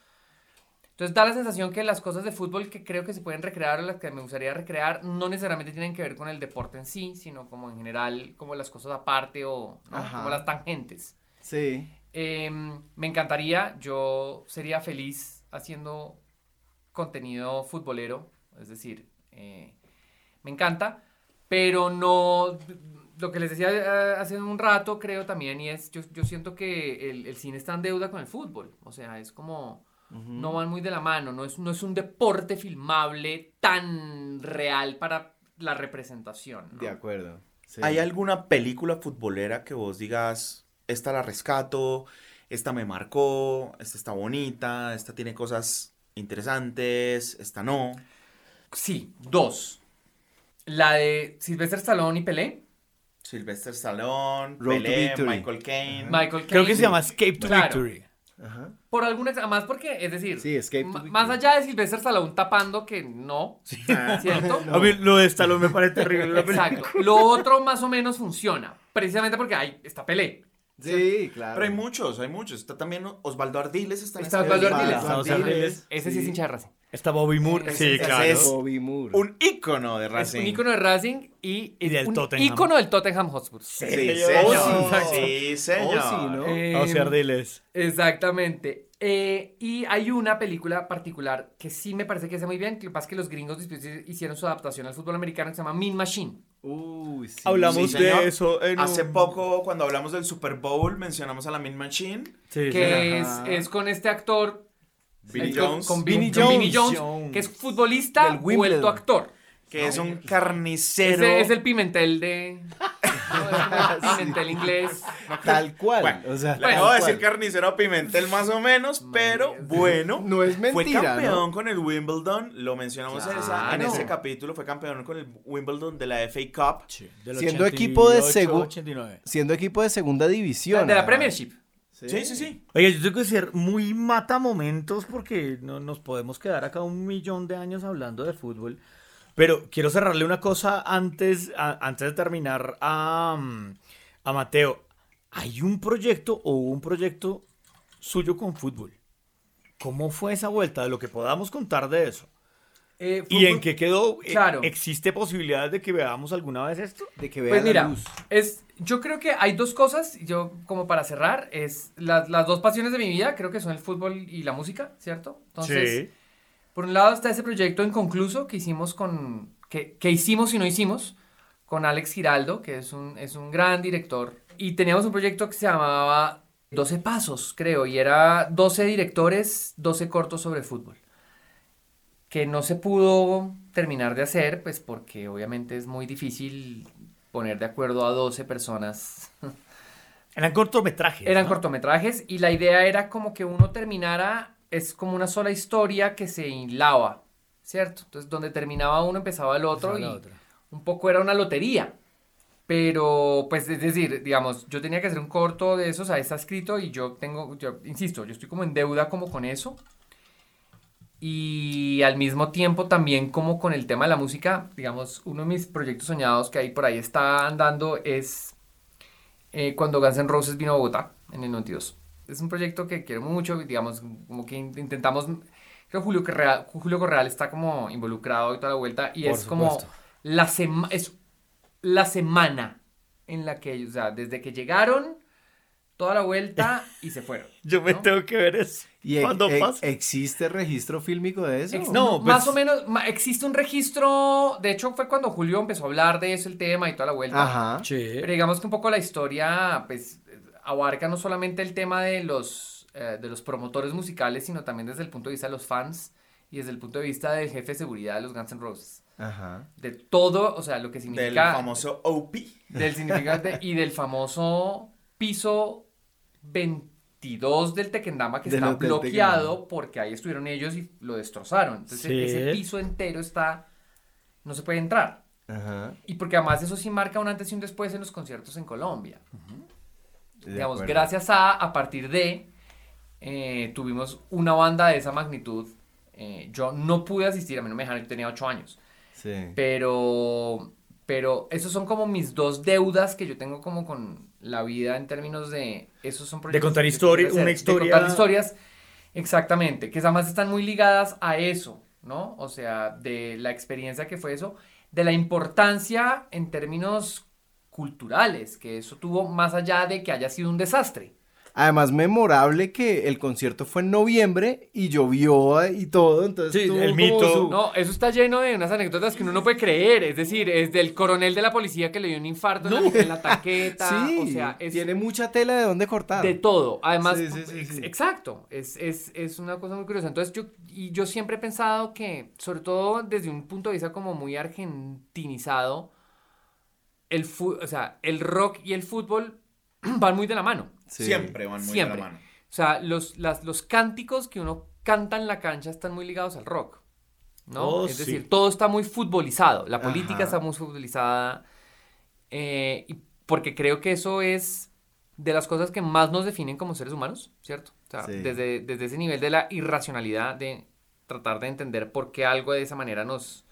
Entonces da la sensación que las cosas de fútbol que creo que se pueden recrear o las que me gustaría recrear no necesariamente tienen que ver con el deporte en sí, sino como en general, como las cosas aparte o como las tangentes. Sí. Em, me encantaría, yo sería feliz haciendo contenido futbolero, es decir, eh, me encanta, pero no, lo que les decía eh, hace un rato creo también, y es, yo, yo siento que el, el cine está en deuda con el fútbol, o sea, es como, no van muy de la mano, no es, no es un deporte filmable tan real para la representación. ¿no? De acuerdo. sí. ¿Hay alguna película futbolera que vos digas, esta la rescato, esta me marcó, esta está bonita, esta tiene cosas interesantes, esta no? Sí, dos. La de Sylvester Stallone y Pelé. Sylvester Stallone, Road Pelé. Michael Caine. Michael Creo que Caine. se llama Escape to Claro. Victory. Ajá. Por alguna más porque, es decir, Sí, Escape to ma- Victory. más allá de Sylvester Stallone tapando que no, [LAUGHS] ¿cierto? A mí lo de Stallone me parece terrible. Exacto. Lo otro más o menos funciona, precisamente porque hay, está Pelé. Sí, claro. Pero hay muchos, hay muchos. Está también Osvaldo Ardiles. Está en Está Osvaldo. Ardiles. Ardiles. Ese sí, es Sí. hincha de Racing. Está Bobby Moore. Sí, claro. es- Bobby Moore. Un ícono de Es Racing. un ícono de Racing y, Y del un Tottenham. ícono del Tottenham Hotspur. Sí, señor. señor. Oh, Sí, señor. Oh, sí, ¿no? Eh, O sea, Ardiles. Exactamente. Eh, y hay una película particular que sí me parece que hace muy bien, que lo que pasa es que los gringos hicieron su adaptación al fútbol americano que se llama Mean Machine. Uy, sí. Hablamos Sí, señor. de eso en Hace un- poco, cuando hablamos del Super Bowl, mencionamos a la Mean Machine. Sí, sí. que es, es con este actor Vinnie con- Jones. con Vinnie con Vinnie Jones. Jones, que es futbolista vuelto actor. Que es un carnicero. Ese es el Pimentel de [LAUGHS] no, Pimentel inglés. Tal cual. Bueno, o sea, Le acabo de decir carnicero Pimentel más o menos, pero bueno. No es Fue mentira, campeón ¿no? con el Wimbledon, lo mencionamos en esa- en Claro. ese capítulo, fue campeón con el Wimbledon de la FA Cup. Del Siendo 88, equipo de segu- 89. Siendo equipo de segunda división. de la. Premiership. Sí, sí, sí. Oye, yo tengo que ser muy mata momentos porque no nos podemos quedar acá un millón de años hablando de fútbol. Pero quiero cerrarle una cosa antes, antes de terminar a, mm, a Mateo. ¿Hay un proyecto o un proyecto suyo con fútbol? ¿Cómo fue esa vuelta? De lo que podamos contar de eso. Eh, ¿Y en qué quedó? Eh, Claro. ¿Existe posibilidad de que veamos alguna vez esto? De que vea Pues la mira, luz. es, yo creo que hay dos cosas, yo como para cerrar, es las, las dos pasiones de mi vida, creo que son el fútbol y la música, ¿cierto? Entonces, por un lado está ese proyecto inconcluso que hicimos con, que, que hicimos y no hicimos con Alex Giraldo, que es un, es un gran director, y teníamos un proyecto que se llamaba 12 Pasos, creo, y era 12 directores, 12 cortos sobre fútbol que no se pudo terminar de hacer, pues porque obviamente es muy difícil poner de acuerdo a 12 personas. [LAUGHS] Eran cortometrajes. Eran ¿no? cortometrajes y la idea era como que uno terminara, es como una sola historia que se hilaba, ¿cierto? Entonces donde terminaba uno empezaba el otro Empezaba y otra. un poco era una lotería. Pero, pues, es decir, digamos, yo tenía que hacer un corto de esos, ahí está escrito y yo tengo, yo insisto, yo estoy como en deuda como con eso. Y al mismo tiempo también como con el tema de la música, digamos, uno de mis proyectos soñados que ahí por ahí está andando es eh, cuando Guns N' Roses vino a Bogotá en el 92. Es un proyecto que quiero mucho, digamos, como que in- intentamos, creo que Julio Correal, Julio Correal está como involucrado y toda la vuelta y Por es como la, sema- es la semana en la que ellos, o sea, desde que llegaron, toda la vuelta [LAUGHS] y se fueron. Yo me ¿no? tengo que ver eso. ¿Y e- cuando e- pasa. existe registro fílmico de eso? Ex- No, más pues- o menos, ma- existe un registro, de hecho fue cuando Julio empezó a hablar de eso, el tema y toda la vuelta. Ajá. Sí. Pero digamos que un poco la historia, pues, abarca no solamente el tema de los, eh, de los promotores musicales, sino también desde el punto de vista de los fans y desde el punto de vista del jefe de seguridad de los Guns N' Roses. Ajá. De todo, o sea, lo que Del significa... famoso OP. Del significado de- y del famoso piso 22 del Tequendama que está bloqueado porque ahí estuvieron ellos y lo destrozaron. Entonces Sí. ese piso entero está... no se puede entrar. Ajá. Y porque además eso sí marca un antes y un después en los conciertos en Colombia. De Digamos, acuerdo. gracias a, a partir de, eh, tuvimos una banda de esa magnitud. Eh, yo no pude asistir, a mí no me dejaron, yo tenía 8 años. Sí. Pero, pero esos son como mis dos deudas que yo tengo como con la vida en términos de, esos son proyectos contar que yo historia- quiero hacer, una historia- De contar historias, exactamente, que además están muy ligadas a eso, ¿no? O sea, de la experiencia que fue eso, de la importancia en términos culturales, que eso tuvo más allá de que haya sido un desastre. Además, memorable que el concierto fue en noviembre y llovió y todo, entonces Sí, el mito. su- No, eso está lleno de unas anécdotas que uno no puede creer. Es decir, es del coronel de la policía que le dio un infarto en, la, en la taqueta. [LAUGHS] Sí, o sea, es tiene mucha tela de dónde cortar. de todo. Además, Sí, sí, sí, ex- sí. exacto. Es, es, es una cosa muy curiosa. Entonces, yo, y yo siempre he pensado que, sobre todo desde un punto de vista como muy argentinizado, el, fu- o sea, el rock y el fútbol [CLEARS THROAT] van muy de la mano. Sí. Siempre van muy Siempre. de la mano. O sea, los, las- los cánticos que uno canta en la cancha están muy ligados al rock. ¿no? Oh, es sí. decir, todo está muy futbolizado. La política Ajá. está muy futbolizada. eh, y porque creo que eso es de las cosas que más nos definen como seres humanos, ¿cierto? O sea, Sí. desde, desde ese nivel de la irracionalidad, de tratar de entender por qué algo de esa manera nos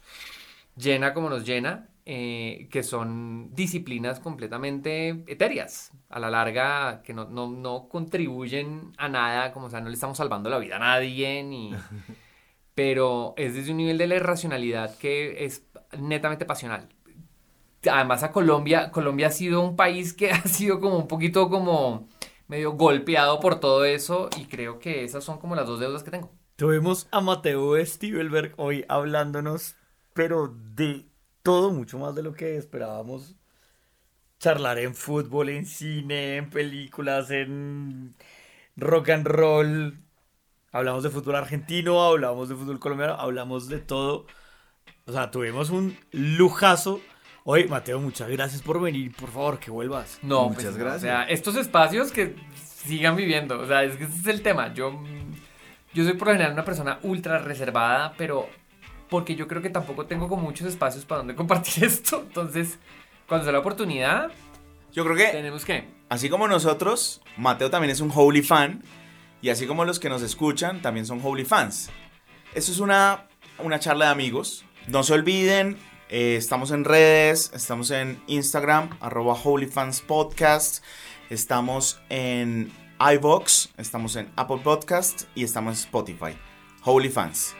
llena como nos llena, eh, que son disciplinas completamente etéreas, a la larga, que no, no, no contribuyen a nada, como o sea, no le estamos salvando la vida a nadie, ni... [LAUGHS] pero es desde un nivel de la irracionalidad que es netamente pasional. Además a Colombia, Colombia ha sido un país que [LAUGHS] ha sido como un poquito como medio golpeado por todo eso y creo que esas son como las dos deudas que tengo. Tuvimos a Mateo Stivelberg hoy hablándonos, pero de todo, mucho más de lo que esperábamos. Charlar en fútbol, en cine, en películas, en rock and roll. Hablamos de fútbol argentino, hablamos de fútbol colombiano, hablamos de todo. O sea, tuvimos un lujazo. Oye, Mateo, muchas gracias por venir. Por favor, que vuelvas. No, Muchas pues, no, gracias. O sea, estos espacios que sigan viviendo. O sea, es que ese es el tema. Yo, yo soy por lo general una persona ultra reservada, pero porque yo creo que tampoco tengo como muchos espacios para donde [LAUGHS] compartir esto. Entonces, cuando sea la oportunidad, Yo creo que, tenemos que. así como nosotros, Mateo también es un Holy fan. Y así como los que nos escuchan, también son Holy fans. Eso es una, una charla de amigos. No se olviden, eh, estamos en redes, estamos en Instagram, arroba holyfanspodcast. Estamos en iVox, estamos en Apple Podcast y estamos en Spotify. Holy fans.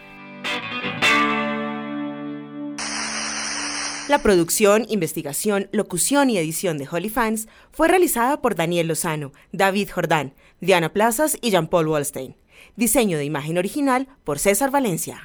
La producción, investigación, locución y edición de Holy Fans fue realizada por Daniel Lozano, David Jordán, Diana Plazas y Jean-Paul Wallstein. Diseño de imagen original por César Valencia.